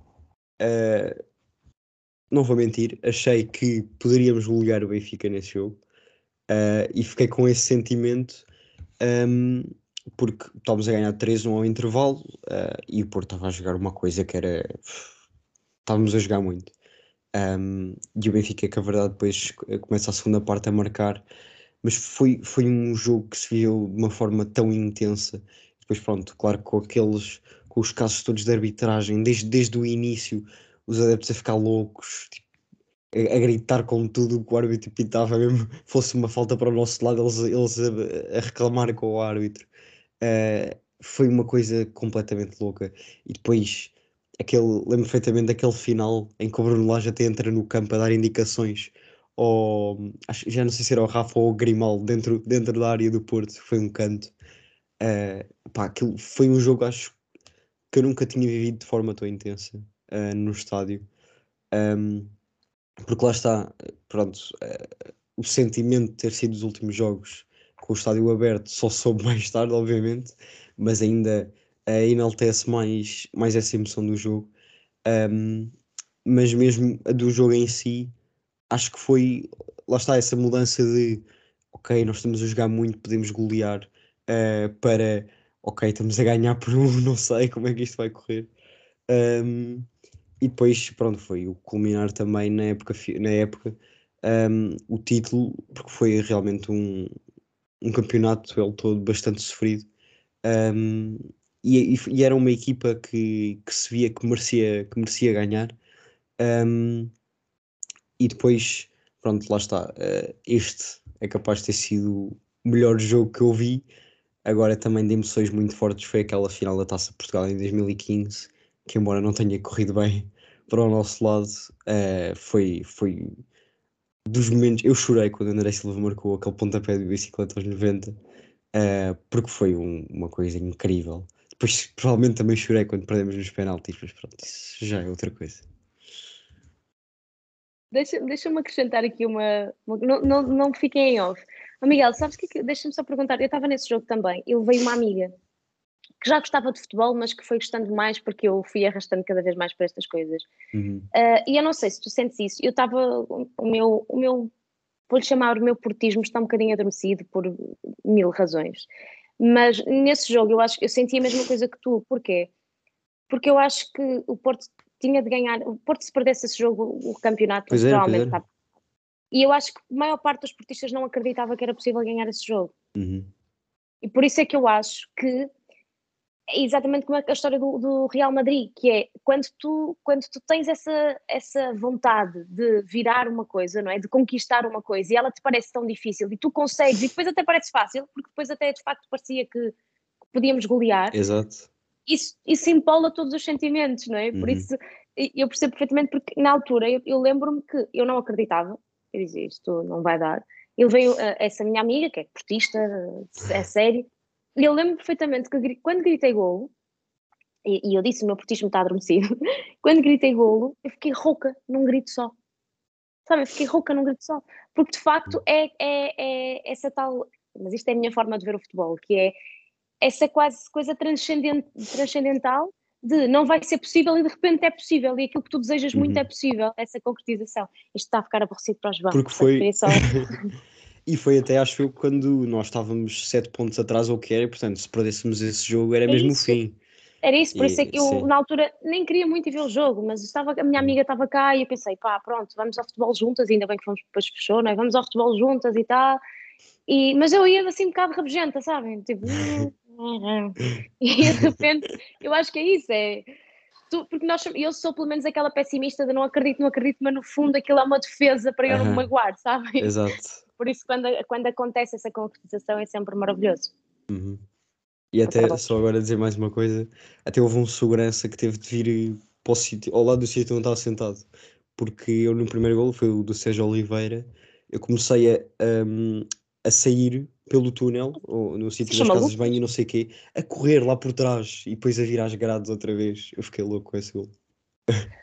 uh, não vou mentir, achei que poderíamos golear o Benfica nesse jogo. Uh, e fiquei com esse sentimento um, porque estávamos a ganhar 3 no ao intervalo uh, e o Porto estava a jogar uma coisa que era. Estávamos a jogar muito. Um, e o Benfica, que a verdade, depois começa a segunda parte a marcar, mas foi, foi um jogo que se viu de uma forma tão intensa. Depois, pronto, claro, com aqueles, com os casos todos de arbitragem, desde, desde o início, os adeptos a ficar loucos, tipo, a, a, gritar com tudo que o árbitro pitava, mesmo fosse uma falta para o nosso lado, eles, eles a, a reclamar com o árbitro. Uh, foi uma coisa completamente louca. E depois aquele, lembro perfeitamente daquele final em que o Bruno Lage até entra no campo a dar indicações ao, acho, já não sei se era o Rafa ou o Grimaldo dentro, dentro da área do Porto, foi um canto. Uh, pá, aquilo foi um jogo, acho que eu nunca tinha vivido de forma tão intensa uh, no estádio. Um, porque lá está, pronto, uh, o sentimento de ter sido os últimos jogos com o estádio aberto só soube mais tarde, obviamente, mas ainda uh, enaltece mais, mais essa emoção do jogo. Um, mas mesmo a do jogo em si, acho que foi, lá está, essa mudança de ok, nós estamos a jogar muito, podemos golear, uh, para ok, estamos a ganhar por um, não sei como é que isto vai correr. Um, e depois, pronto, foi o culminar também na época, na época um, o título, porque foi realmente um, um campeonato ele todo bastante sofrido. Um, e, e, era uma equipa que, que se via que merecia, que merecia ganhar. Um, e depois, pronto, lá está. Uh, este é capaz de ter sido o melhor jogo que eu vi. Agora também de emoções muito fortes foi aquela final da Taça Portugal em 2015, que embora não tenha corrido bem para o nosso lado, uh, foi, foi dos momentos. Eu chorei quando André Silva marcou aquele pontapé de bicicleta aos 90, uh, eh, porque foi um, uma coisa incrível. Depois provavelmente também chorei quando perdemos nos penaltis, mas pronto, isso já é outra coisa. Deixa-me deixa acrescentar aqui uma. uma não, não, não fiquem em off. Oh, Miguel, sabes que. Deixa-me só perguntar. Eu estava nesse jogo também. Eu veio uma amiga que já gostava de futebol, mas que foi gostando mais porque eu fui arrastando cada vez mais para estas coisas. Uhum. Uh, e eu não sei se tu sentes isso. Eu estava. O meu. O meu Vou-lhe chamar o meu portismo está um bocadinho adormecido por mil razões. Mas nesse jogo eu acho que eu senti a mesma coisa que tu. Porquê? Porque eu acho que o Porto tinha de ganhar. O Porto, se perdesse esse jogo, o campeonato pois provavelmente estava. E eu acho que a maior parte dos portistas não acreditava que era possível ganhar esse jogo. Uhum. E por isso é que eu acho que é exatamente como é a história do, do, Real Madrid, que é quando tu, quando tu tens essa, essa vontade de virar uma coisa, não é? De conquistar uma coisa e ela te parece tão difícil e tu consegues e depois até parece fácil, porque depois até de facto parecia que podíamos golear. Exato. Isso, isso empola todos os sentimentos, não é? Por uhum. isso eu percebo perfeitamente, porque na altura eu, eu lembro-me que eu não acreditava, eu dizia isto não vai dar. Ele veio, essa minha amiga, que é portista, é sério, eu lembro perfeitamente que quando gritei golo, e, e eu disse o meu portismo está adormecido, quando gritei golo, eu fiquei rouca num grito só. Sabe, eu fiquei rouca num grito só. Porque de facto é, é, é essa tal. Mas isto é a minha forma de ver o futebol, que é essa quase coisa transcendent, transcendental de não vai ser possível e de repente é possível e aquilo que tu desejas muito uhum. é possível, essa concretização. Isto está a ficar aborrecido para os bancos. Porque foi. Só... E foi até, acho eu, quando nós estávamos sete pontos atrás ou o que era, e portanto, se perdêssemos esse jogo, era mesmo o fim. Era isso, por e, isso é que eu, sim. na altura, nem queria muito ver o jogo, mas estava, a minha amiga estava cá e eu pensei, pá, pronto, vamos ao futebol juntas, ainda bem que fomos depois fechou, não é? Vamos ao futebol juntas e tal. E, mas eu ia assim um bocado rabugenta, sabem? Tipo, e de repente, eu acho que é isso, é. Porque nós, eu sou pelo menos aquela pessimista de não acredito, não acredito, mas no fundo aquilo é uma defesa para eu não me magoar, sabem? Exato. Por isso, quando, quando acontece essa concretização, é sempre maravilhoso. Uhum. E até, só agora dizer mais uma coisa, até houve um segurança que teve de vir para o sítio, ao lado do sítio onde estava sentado, porque eu no primeiro gol, foi o do Sérgio Oliveira, eu comecei a, um, a sair pelo túnel, ou no sítio das casas de banho e não sei o quê, a correr lá por trás e depois a vir às grades outra vez. Eu fiquei louco com esse gol.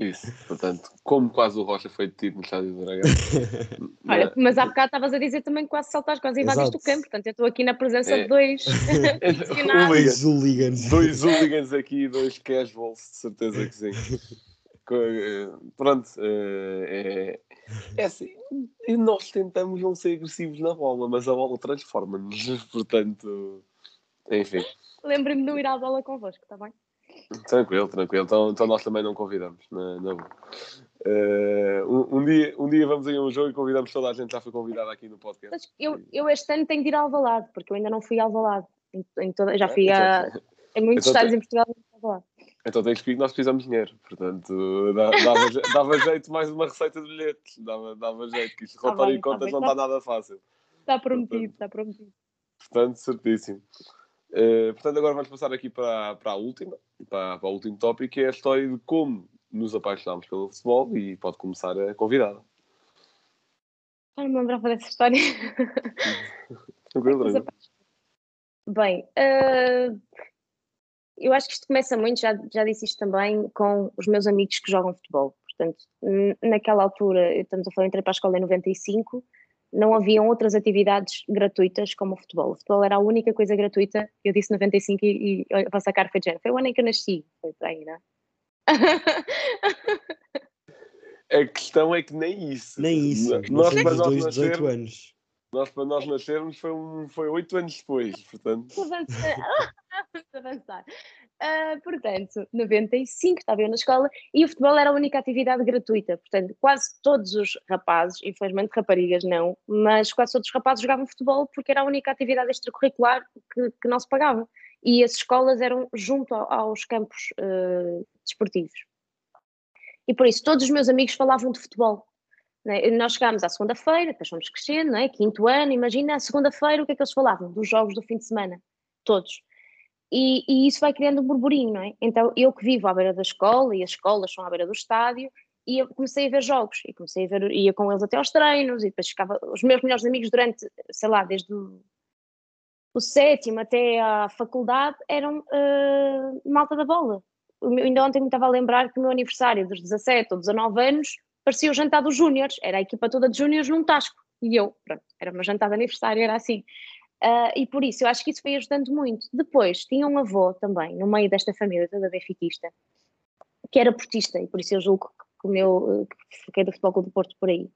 Isso, portanto, como quase o Rocha foi detido no estádio do Dragão. Olha, mas há bocado estavas a dizer também que quase saltaste, quase invadiste o campo, portanto eu estou aqui na presença é. de dois dois hooligans. Dois hooligans aqui, dois casuals, de certeza que sim. Eh, pronto, eh, é, é assim, nós tentamos não ser agressivos na bola, mas a bola transforma-nos, portanto, enfim. Lembrem-me de não ir à bola convosco, está bem? Tranquilo, tranquilo. Então, então nós também não convidamos. Na, na uh, um, um, dia, um dia vamos aí a um jogo e convidamos toda a gente, já foi convidada aqui no podcast. Eu, eu este ano tenho de ir ao Alvalade, porque eu ainda não fui ao Alvalade. Em, em toda, já fui então, a, em muitos então, estádios em Portugal. Então tens que ir, nós precisamos de dinheiro, portanto dava, dava jeito mais uma receita de bilhetes, dava, dava jeito, que isto tá relatório e contas tá não está nada fácil. Está prometido, está prometido. Portanto, certíssimo. Uh, portanto, agora vamos passar aqui para, para a última, para, para o último tópico, que é a história de como nos apaixonámos pelo futebol e pode começar a convidada. Eu não me lembrava dessa história. Bem, uh, eu acho que isto começa muito, já, já disse isto também, com os meus amigos que jogam futebol. Portanto, naquela altura, estamos a falar, entrei para a escola em 95, não haviam outras atividades gratuitas como o futebol. O futebol era a única coisa gratuita. Eu disse 95 e, e a vossa cara foi de Foi o ano em que eu nasci. Foi por aí, não é? A questão é que nem isso. Nem isso. Nós, nós para nós dois, nascer, 18 anos. Nós para nós nascermos foi, um, foi 8 anos depois, portanto. Uh, portanto, 95 estava eu na escola e o futebol era a única atividade gratuita. Portanto, quase todos os rapazes, infelizmente raparigas não, mas quase todos os rapazes jogavam futebol porque era a única atividade extracurricular que, que não se pagava. E as escolas eram junto aos campos uh, desportivos. E por isso, todos os meus amigos falavam de futebol. Né? Nós chegámos à segunda-feira, depois fomos crescendo, é? quinto ano, imagina, a segunda-feira o que é que eles falavam? Dos jogos do fim de semana, todos. E, e, isso vai criando um burburinho, não é? Então, eu que vivo à beira da escola, e as escolas são à beira do estádio, e eu comecei a ver jogos, e comecei a ver, ia com eles até aos treinos, e depois ficava, os meus melhores amigos durante, sei lá, desde o, o sétimo até à faculdade, eram uh, malta da bola. Eu, ainda ontem me estava a lembrar que o meu aniversário dos 17 ou 19 anos parecia o jantar dos júniores, era a equipa toda de júniores num tasco, e eu, pronto, era meu jantar de aniversário, era assim. Uh, e por isso eu acho que isso foi ajudando muito. Depois tinha um avô também, no meio desta família toda benfiquista, que era portista, e por isso eu julgo que o meu, que fiquei do Futebol Clube do Porto por aí.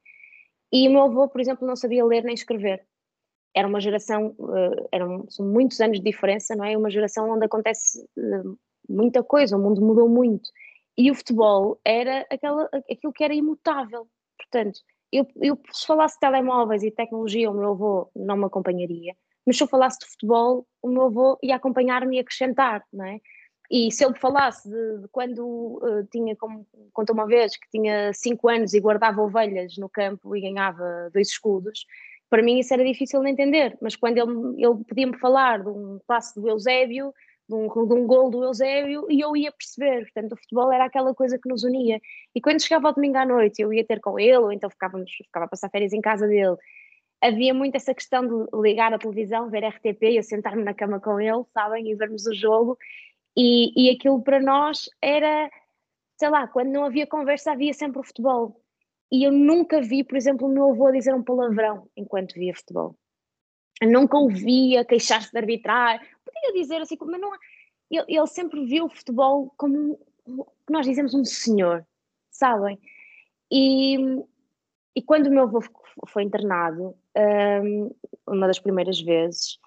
E o meu avô, por exemplo, não sabia ler nem escrever. Era uma geração, uh, eram são muitos anos de diferença, não é? Uma geração onde acontece uh, muita coisa, o mundo mudou muito. E o futebol era aquela, aquilo que era imutável. Portanto, eu, eu se falasse de telemóveis e tecnologia, o meu avô não me acompanharia mas se eu falasse de futebol, o meu avô ia acompanhar-me e acrescentar, não é? E se ele falasse de, de quando uh, tinha, como contou uma vez, que tinha 5 anos e guardava ovelhas no campo e ganhava dois escudos, para mim isso era difícil de entender, mas quando ele, ele podia-me falar de um passe do Eusébio, de um, de um gol do Eusébio, e eu ia perceber, portanto o futebol era aquela coisa que nos unia. E quando chegava ao domingo à noite, eu ia ter com ele, ou então ficávamos, ficava a passar férias em casa dele, havia muito essa questão de ligar a televisão, ver RTP e eu sentar-me na cama com ele, sabem, e vermos o jogo. E, e aquilo para nós era, sei lá, quando não havia conversa havia sempre o futebol. E eu nunca vi, por exemplo, o meu avô dizer um palavrão enquanto via futebol. Nunca ouvia queixar-se de arbitrar. Podia dizer assim, mas não. Ele, ele sempre viu o futebol como, nós dizemos, um senhor, sabem? E, e quando o meu avô foi internado, um, uma das primeiras vezes,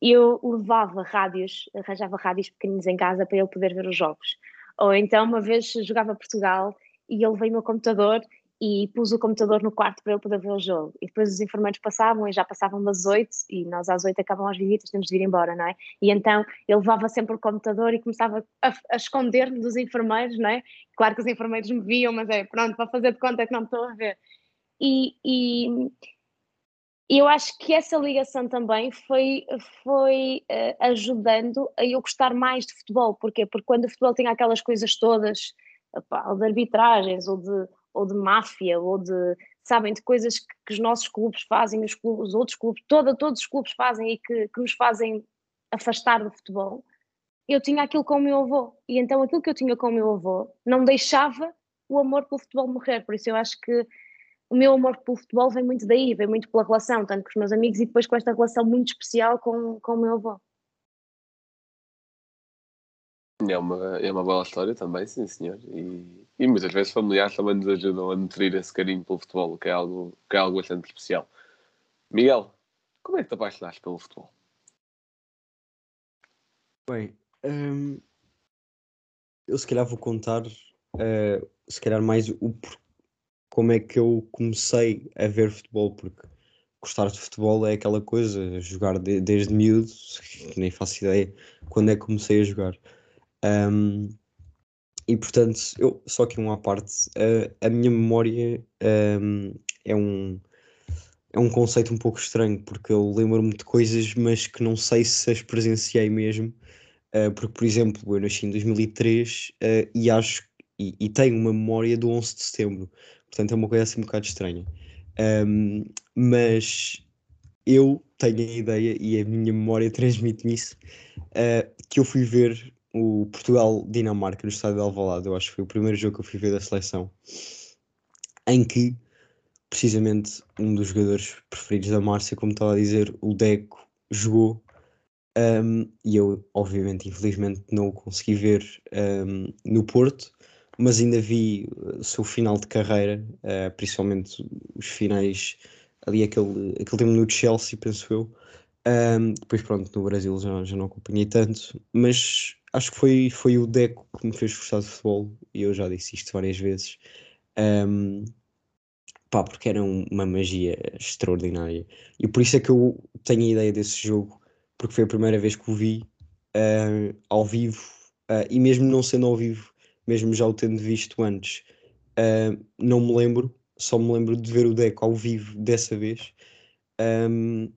eu levava rádios, arranjava rádios pequeninos em casa para ele poder ver os jogos. Ou então, uma vez jogava Portugal e ele veio o meu computador e pus o computador no quarto para ele poder ver o jogo. E depois os enfermeiros passavam e já passavam das oito e nós às oito acabam as visitas, temos de ir embora, não é? E então ele levava sempre o computador e começava a, a esconder-me dos enfermeiros, não é? Claro que os enfermeiros me viam, mas é pronto, para fazer de conta que não me estou a ver. E, e, eu acho que essa ligação também foi, foi uh, ajudando a eu gostar mais de futebol. Porquê? Porque quando o futebol tinha aquelas coisas todas, opa, de arbitragens, ou de, ou de máfia, ou de, sabem, de coisas que, que os nossos clubes fazem, os, clubes, os outros clubes, toda, todos os clubes fazem e que, que nos fazem afastar do futebol, eu tinha aquilo com o meu avô. E então aquilo que eu tinha com o meu avô não deixava o amor pelo futebol morrer. Por isso eu acho que o meu amor pelo futebol vem muito daí, vem muito pela relação, tanto com os meus amigos e depois com esta relação muito especial com, com o meu avô. É uma, é uma bela história também, sim senhor. E, e muitas vezes familiares também nos ajudam a nutrir esse carinho pelo futebol, que é algo, que é algo bastante especial. Miguel, como é que te apaixonaste pelo futebol? Bem, hum, eu se calhar vou contar, uh, se calhar mais o como é que eu comecei a ver futebol, porque gostar de futebol é aquela coisa, jogar de, desde miúdo, nem faço ideia quando é que comecei a jogar. Um, e portanto, eu, só que uma parte, a, a minha memória um, é um é um conceito um pouco estranho, porque eu lembro-me de coisas, mas que não sei se as presenciei mesmo. Uh, porque, por exemplo, eu nasci em 2003 uh, e acho e, e, tenho uma memória do 11 de setembro, Portanto, é uma coisa assim um bocado estranha. Um, mas eu tenho a ideia, e a minha memória transmite-me isso, uh, que eu fui ver o Portugal-Dinamarca no estádio de Alvalade. Eu acho que foi o primeiro jogo que eu fui ver da seleção, em que, precisamente, um dos jogadores preferidos da Márcia, como estava a dizer, o Deco, jogou. Um, e eu, obviamente, infelizmente, não o consegui ver um, no Porto, mas ainda vi o seu final de carreira, uh, principalmente os finais ali aquele, aquele tempo no Chelsea, penso eu, Um, depois, pronto, no Brasil já, já não acompanhei tanto, mas acho que foi, foi o Deco que me fez gostar de futebol e eu já disse isto várias vezes. Um, pá, porque era uma magia extraordinária e por isso é que eu tenho a ideia desse jogo, porque foi a primeira vez que o vi uh, ao vivo uh, e mesmo não sendo ao vivo, mesmo já o tendo visto antes, uh, não me lembro, só me lembro de ver o Deco ao vivo dessa vez. Um,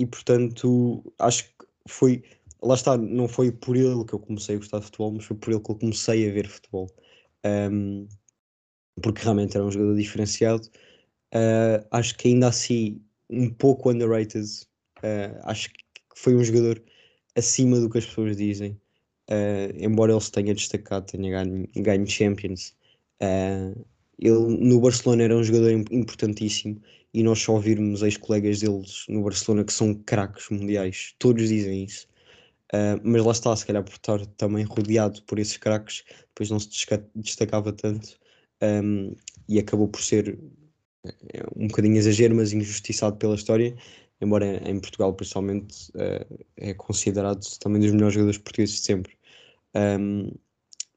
e portanto acho que foi lá está, não foi por ele que eu comecei a gostar de futebol, mas foi por ele que eu comecei a ver futebol. Um, porque realmente era um jogador diferenciado. Uh, acho que ainda assim, um pouco underrated. Uh, acho que foi um jogador acima do que as pessoas dizem. Uh, embora ele se tenha destacado, tenha ganho, ganho Champions. ele no Barcelona era um jogador importantíssimo e nós só ouvirmos ex-colegas deles no Barcelona que são craques mundiais, todos dizem isso. Uh, mas lá está, se calhar por estar também rodeado por esses craques, depois não se destacava tanto um, e acabou por ser eh, um bocadinho exagero, mas injustiçado pela história, embora em Portugal principalmente uh, é considerado também dos melhores jogadores portugueses de sempre. Um,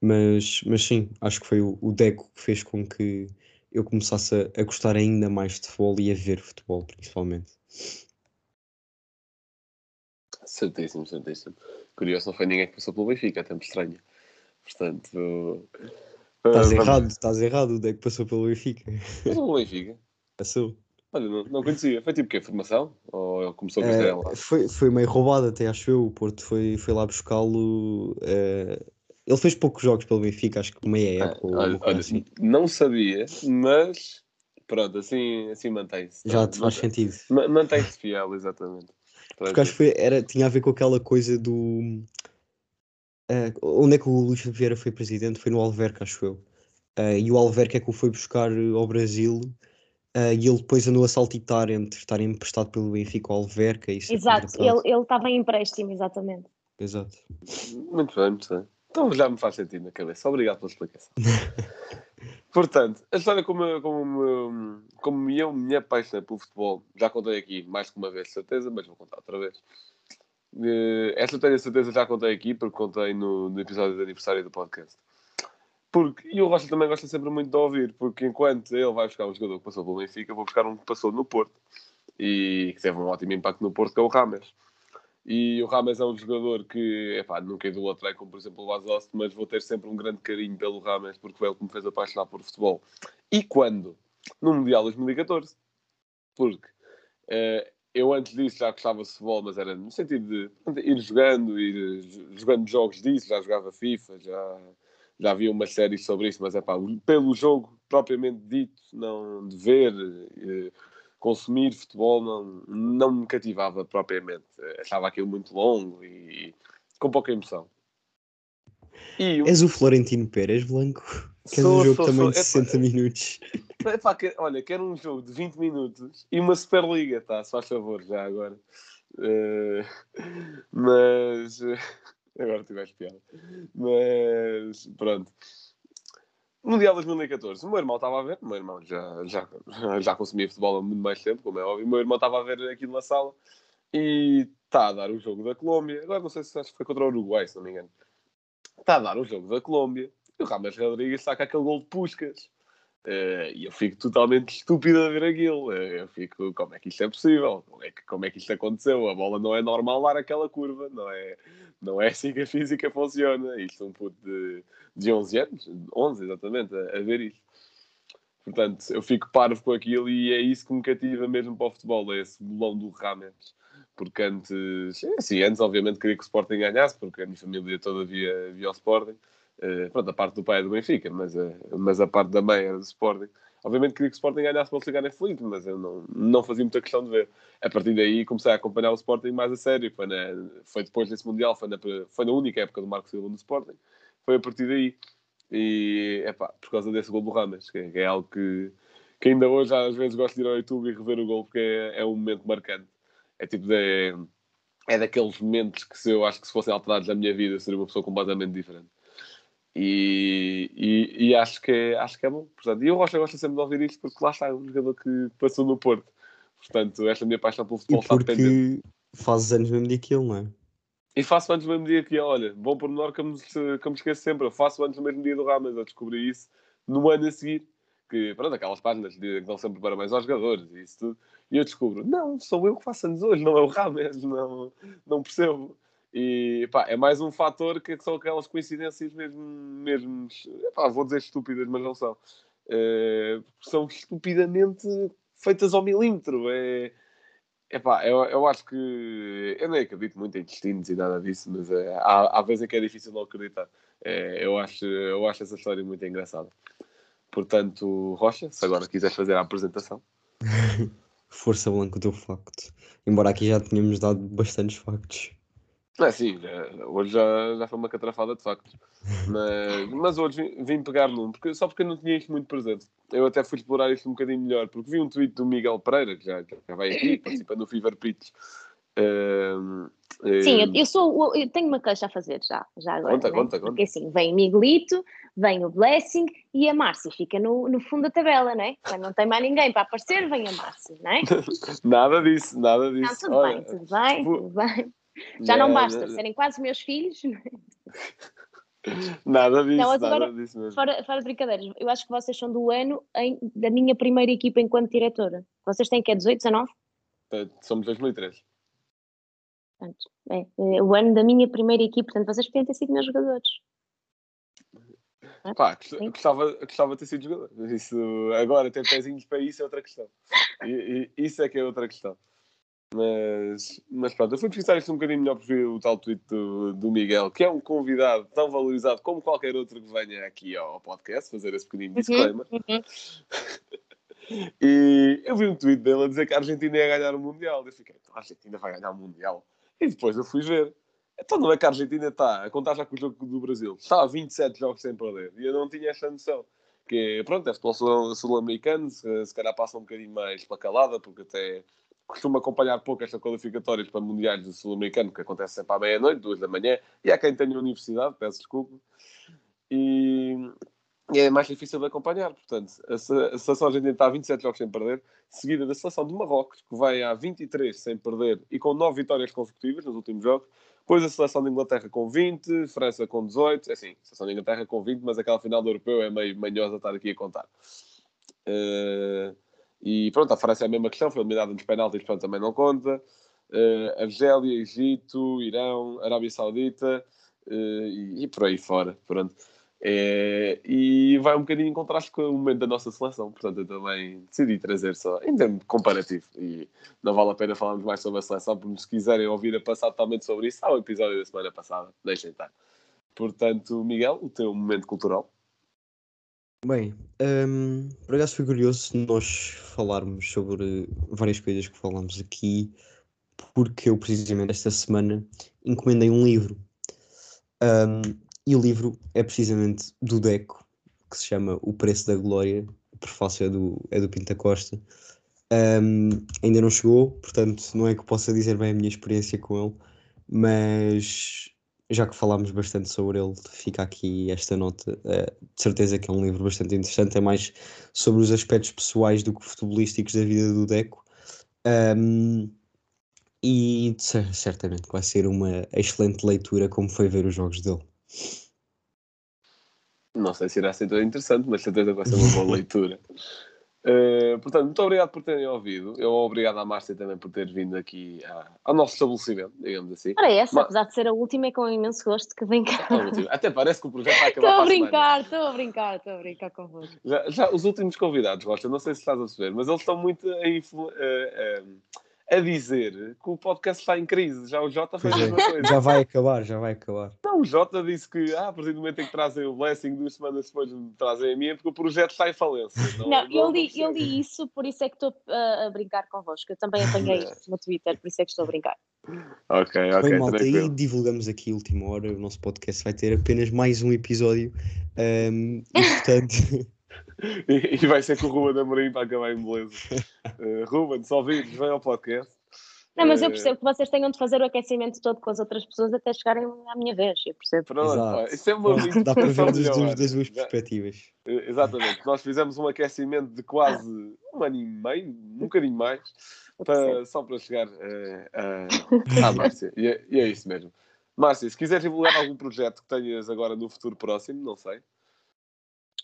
mas, mas sim, acho que foi o, o Deco que fez com que eu começasse a, a, gostar ainda mais de futebol e a ver futebol, principalmente. Certíssimo, certíssimo. Curioso, não foi ninguém que passou pelo Benfica, é tempo estranho. Portanto. Estás errado, estás errado, o Deco passou pelo Benfica. Passou pelo Benfica? Passou. Olha, não, não conhecia. Foi tipo o quê? Formação? Ou começou a é, lá? Foi, foi meio roubado até, acho eu. O Porto foi, foi lá buscá-lo. É... Ele fez poucos jogos pelo Benfica, acho que meia ah, época. olha, olha assim. não sabia, mas pronto, assim, assim mantém-se. Já te faz sentido. Mantém-se fiel, exatamente. Porque acho que foi, era, tinha a ver com aquela coisa do. Uh, onde é que o Luís Vieira foi presidente? Foi no Alverca, acho eu. Uh, e o Alverca é que o foi buscar ao Brasil Uh, e ele depois andou a saltitar entre estar emprestado pelo Benfica ao Alverca e Exato, ele estava em empréstimo, exatamente. Exato. Muito bem, muito bem. Então já me faz sentido na cabeça. Obrigado pela explicação. Portanto, a história como, como, como eu me apaixonei pelo futebol, já contei aqui mais que uma vez, certeza, mas vou contar outra vez. Uh, esta tenho a certeza já contei aqui, porque contei no, no episódio de aniversário do podcast. Porque, e o Rocha também gosta sempre muito de ouvir, porque enquanto ele vai buscar um jogador que passou pelo Benfica, vou buscar um que passou no Porto e que teve um ótimo impacto no Porto, que é o Rames. E o Rames é um jogador que, epá, nunca idolatrei como, por exemplo, o Vazost, mas vou ter sempre um grande carinho pelo Rames, porque foi ele que me fez apaixonar por futebol. E quando? No Mundial 2014. Porque uh, eu antes disso já gostava de futebol, mas era no sentido de ir jogando, ir jogando jogos disso, já jogava FIFA, já já havia uma série sobre isso, mas é pá, pelo jogo propriamente dito, não de ver, eh, consumir futebol, não, não me cativava propriamente. Achava aquilo muito longo e com pouca emoção. E És o Florentino Pérez Blanco? Queres sou, um jogo sou, também sou. de 60 é, minutos? É, pá, que, olha, quero um jogo de 20 minutos e uma Superliga, tá? Se faz favor, já agora. Uh, mas. Agora tiveste piada. Mas pronto. Mundial 2014. O meu irmão estava a ver. O meu irmão já, já, já consumia futebol há muito mais tempo, como é óbvio. O meu irmão estava a ver aquilo na sala e está a dar o jogo da Colômbia. Agora não sei se acho que foi contra o Uruguai, se não me engano. Está a dar o jogo da Colômbia. E o Rames Rodrigues saca aquele gol de Puscas. Uh, e eu fico totalmente estúpido a ver aquilo. Uh, eu fico, como é que isto é possível? Como é, que, como é que isto aconteceu? A bola não é normal dar aquela curva, não é, não é assim que a física funciona. Isto é um puto de, de 11 anos, 11 exatamente, a, a, ver isto. Portanto, eu fico parvo com aquilo e é isso que me cativa mesmo para o futebol, é esse bolão do Rames. Porque antes, sim, antes obviamente queria que o Sporting ganhasse, porque a minha família toda via, via o Sporting. Uh, pronto, a parte do pai é do Benfica, mas, uh, mas a parte da mãe era do Sporting. Obviamente queria que o Sporting ganhasse para eles ficarem felizes, mas eu não, não fazia muita questão de ver. A partir daí comecei a acompanhar o Sporting mais a sério. Foi, na, foi depois desse Mundial, foi na, foi na única época do Marco Silva no Sporting. Foi a partir daí. E, é pá, por causa desse gol do Rames, que, que, é algo que, que ainda hoje às vezes gosto de ir ao YouTube e rever o gol, porque é, é um momento marcante. É tipo de, é daqueles momentos que se eu acho que se fossem alterados na minha vida seria uma pessoa completamente diferente. E, e, e, acho, que é, acho que é bom. Portanto, e o Rocha gosta sempre de ouvir isto porque lá está, é um jogador que passou no Porto. Portanto, esta minha paixão pelo futebol e porque fazes anos no mesmo dia que ele, não é? E faço anos no mesmo dia que ele. Olha, bom pormenor que eu me, que eu me esqueço sempre. Eu faço anos no mesmo dia do Rames. Eu descobri isso no ano a seguir. Que, pronto, aquelas páginas que dão sempre parabéns aos jogadores e isso tudo. E eu descubro, não, sou eu que faço anos hoje, não é o Rames. Não, não percebo. E pá, é mais um fator que são aquelas coincidências mesmo, mesmo pá, vou dizer estúpidas, mas não são. Uh, são estupidamente feitas ao milímetro. É, Epá, eu, eu acho que. Eu nem acredito muito em destinos e nada disso, mas é, há, há vezes em que é difícil não acreditar. É, eu, acho, eu acho essa história muito engraçada. Portanto, Rocha, se agora quiseres fazer a apresentação. Força Blanca, o teu facto. Embora aqui já tínhamos dado bastantes factos. É, sim, já, hoje já, já foi uma catrafada de factos. Mas, mas hoje vim, vim pegar num, porque, só porque eu não tinha isto muito presente. Eu até fui explorar isto um bocadinho melhor, porque vi um tweet do Miguel Pereira, que já, já vai aqui, participa no Fever Pitch. Uh, Sim, eu, eu, sou, eu tenho uma queixa a fazer já, já agora. Conta, né? conta, conta. Porque assim, vem o Miguelito, vem o Blessing e a Márcia fica no, no fundo da tabela, né? Quando não tem mais ninguém para aparecer, vem a Márcia, né? nada disso, nada disso. Não, tudo Olha, bem, tudo bem, tudo bem. Já não, não basta serem quase meus filhos. Nada disso, não, agora, nada disso mesmo. Fora, fora de brincadeiras, eu acho que vocês são do ano em, da minha primeira equipa enquanto diretora. Vocês têm que é 18, 19? Somos 2003. Portanto, é, é, o ano da minha primeira equipa, portanto, vocês podem ter sido meus jogadores. Pá, gostava, gostava de ter sido jogador. Isso, agora, ter pezinhos para isso é outra questão. E, e, isso é que é outra questão. Mas, mas pronto, eu fui pesquisar isto um bocadinho melhor porque vi o tal tweet do, do Miguel, que é um convidado tão valorizado como qualquer outro que venha aqui ao podcast, fazer esse pequenino uhum, disclaimer. Uhum. e eu vi um tweet dele a dizer que a Argentina ia ganhar o Mundial. Eu fiquei, então a Argentina vai ganhar o Mundial. E depois eu fui ver. Então não é que a Argentina está a contar já com o jogo do Brasil. Está a 27 jogos sem perder. E eu não tinha essa noção. Que pronto, é futebol sul-americano, se, se calhar passa um bocadinho mais para calada, porque até costumo acompanhar pouco estas qualificatórias para mundiais do sul-americano, que acontece sempre à meia-noite, duas da manhã, e há quem tenha universidade, peço desculpa, e, e, é mais difícil de acompanhar. Portanto, a, seleção argentina está a 27 jogos sem perder, seguida da seleção de Marrocos, que vai a 23 sem perder e com 9 vitórias consecutivas nos últimos jogos. Depois a seleção de Inglaterra com 20, França com 18, é assim, a seleção de Inglaterra com 20, mas aquela final do europeu é meio manhosa estar aqui a contar. Uh, e pronto, a França é a mesma questão, foi eliminada nos penaltis, portanto também não conta. Uh, Argélia, Egito, Irão, Arábia Saudita uh, e, e, por aí fora. Pronto. É, e vai um bocadinho em contraste com o momento da nossa seleção, portanto eu também decidi trazer só em termos comparativo e não vale a pena falarmos mais sobre a seleção, porque se quiserem ouvir a passar totalmente sobre isso, há o episódio da semana passada, deixem estar. Portanto, Miguel, o teu momento cultural. Bem, um, por acaso foi curioso nós falarmos sobre várias coisas que falamos aqui, porque eu precisamente esta semana encomendei um livro. Um, e o livro é precisamente do Deco, que se chama O Preço da Glória, o prefácio é do, é do Pinta Costa. Um, ainda não chegou, portanto não é que possa dizer bem a minha experiência com ele, mas já que falámos bastante sobre ele, fica aqui esta nota. Uh, de certeza que é um livro bastante interessante, é mais sobre os aspectos pessoais do que futebolísticos da vida do Deco. Um, e certamente vai ser uma excelente leitura, como foi ver os jogos dele. Não sei se irá ser tão interessante, mas certeza vai ser uma boa leitura. Uh, portanto, muito obrigado por terem ouvido. Eu obrigado à Márcia também por ter vindo aqui à, ao nosso estabelecimento, digamos assim. Ora, essa, Mas... apesar de ser a última, é com imenso gosto que vem cá. Até parece que o projeto vai acabar Estou a brincar, estou a brincar, estou a brincar convosco. Já, já, os últimos convidados, Rocha, não sei se estás a perceber, mas eles estão muito a, uh, uh, a dizer que o podcast está em crise. Já o Jota fez a mesma coisa. Já vai acabar, já vai acabar. Não, o Jota disse que ah, a partir do momento em que trazem o Blessing, duas semanas depois me trazem a minha, porque o projeto está em falência. Não, não, não eu, li, eu li isso, por isso é que estou uh, a brincar convosco. Eu também apanhei isso no Twitter, por isso é que estou a brincar. Ok, ok. Bem, malta, e divulgamos aqui a última hora. O nosso podcast vai ter apenas mais um episódio. Um, e portanto. e, vai ser com o Ruben Amorim para acabar em beleza. Uh, Ruben, só vires, vem ao podcast. Não, mas eu Eh, percebo que vocês tenham de fazer o aquecimento todo com as outras pessoas até chegarem à minha vez, eu percebo. Pronto, Exato. isso é uma Dá- Dá para ver das duas, das duas Já- perspectivas. Eh, Exatamente, nós fizemos um aquecimento de quase um ano e meio, um bocadinho mais, para- só para chegar a- à Márcia. E é, e é isso mesmo. Márcia, se quiseres divulgar algum projeto que tenhas agora no futuro próximo, não sei.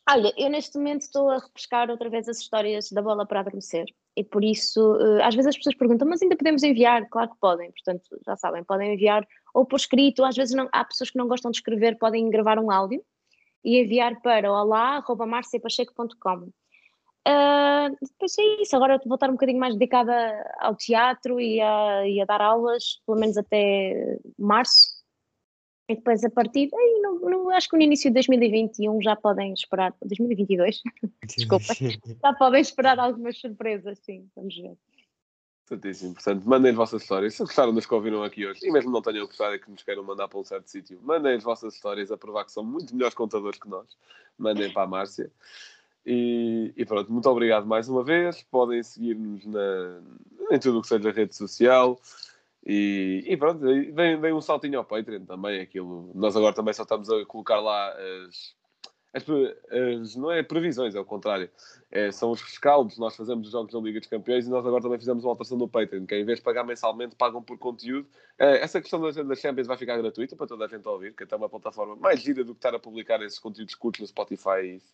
Olha, eu neste momento estou a repescar outra vez as histórias da bola para adormecer e por isso, eh, às vezes as pessoas perguntam, mas ainda podemos enviar? Claro que podem, portanto, já sabem, podem enviar ou por escrito, às vezes não, há pessoas que não gostam de escrever, podem gravar um áudio e enviar para olá.marciapacheco.com. Uh, depois é isso, agora vou estar um bocadinho mais dedicada ao teatro e a, e a dar aulas, pelo menos até março. E depois a partir, aí, no, no- acho que no início de 2021 já podem esperar, 2022, Desculpa. já podem esperar algumas surpresas, sim, vamos ver. Certíssimo. Portanto, mandem as vossas histórias. Se gostaram das que ouviram aqui hoje, e mesmo não tenham gostado e que nos queiram mandar para um certo sítio, mandem as vossas histórias a provar que são muito melhores contadores que nós. Mandem para a Márcia. E, e pronto, muito obrigado mais uma vez. Podem seguir-nos em tudo o que seja rede social. E, e pronto, e deem, deem um saltinho ao Patreon também. Aquilo, nós agora também só estamos a colocar lá as, as, as- não é previsões, é o contrário. É, são os rescaldos. Nós fazemos os jogos da Liga dos Campeões e nós agora também fizemos uma alteração no Patreon, que em vez de pagar mensalmente, pagam por conteúdo. É, essa questão da, Champions vai ficar gratuita para toda a gente ouvir, que é uma plataforma mais gira do que estar a publicar esses conteúdos curtos no Spotify e isso.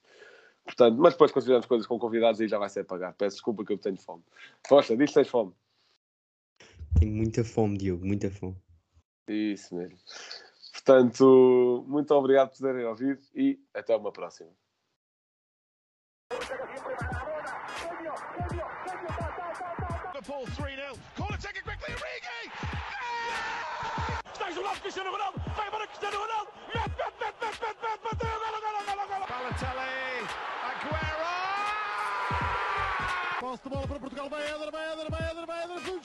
Portanto, mas depois fizermos coisas com convidados aí já vai ser pagar. Peço desculpa que eu tenho fome. Força, diz que tens fome. Tenho muita fome, Diogo, muita fome. Isso mesmo. Portanto, muito obrigado por terem ouvido e até uma próxima. Liverpool 3 0. Corner taken quickly. Origi! Está isolado Cristiano Ronaldo. Vai para Cristiano Ronaldo. Mete, mete, mete, mete, mete, mete. Bateu. Golo, golo, golo, golo. Balotelli. Aguero! Posse de bola para Portugal, vai Éder, vai Éder,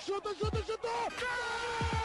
chuta, chuta, chuta! Gol!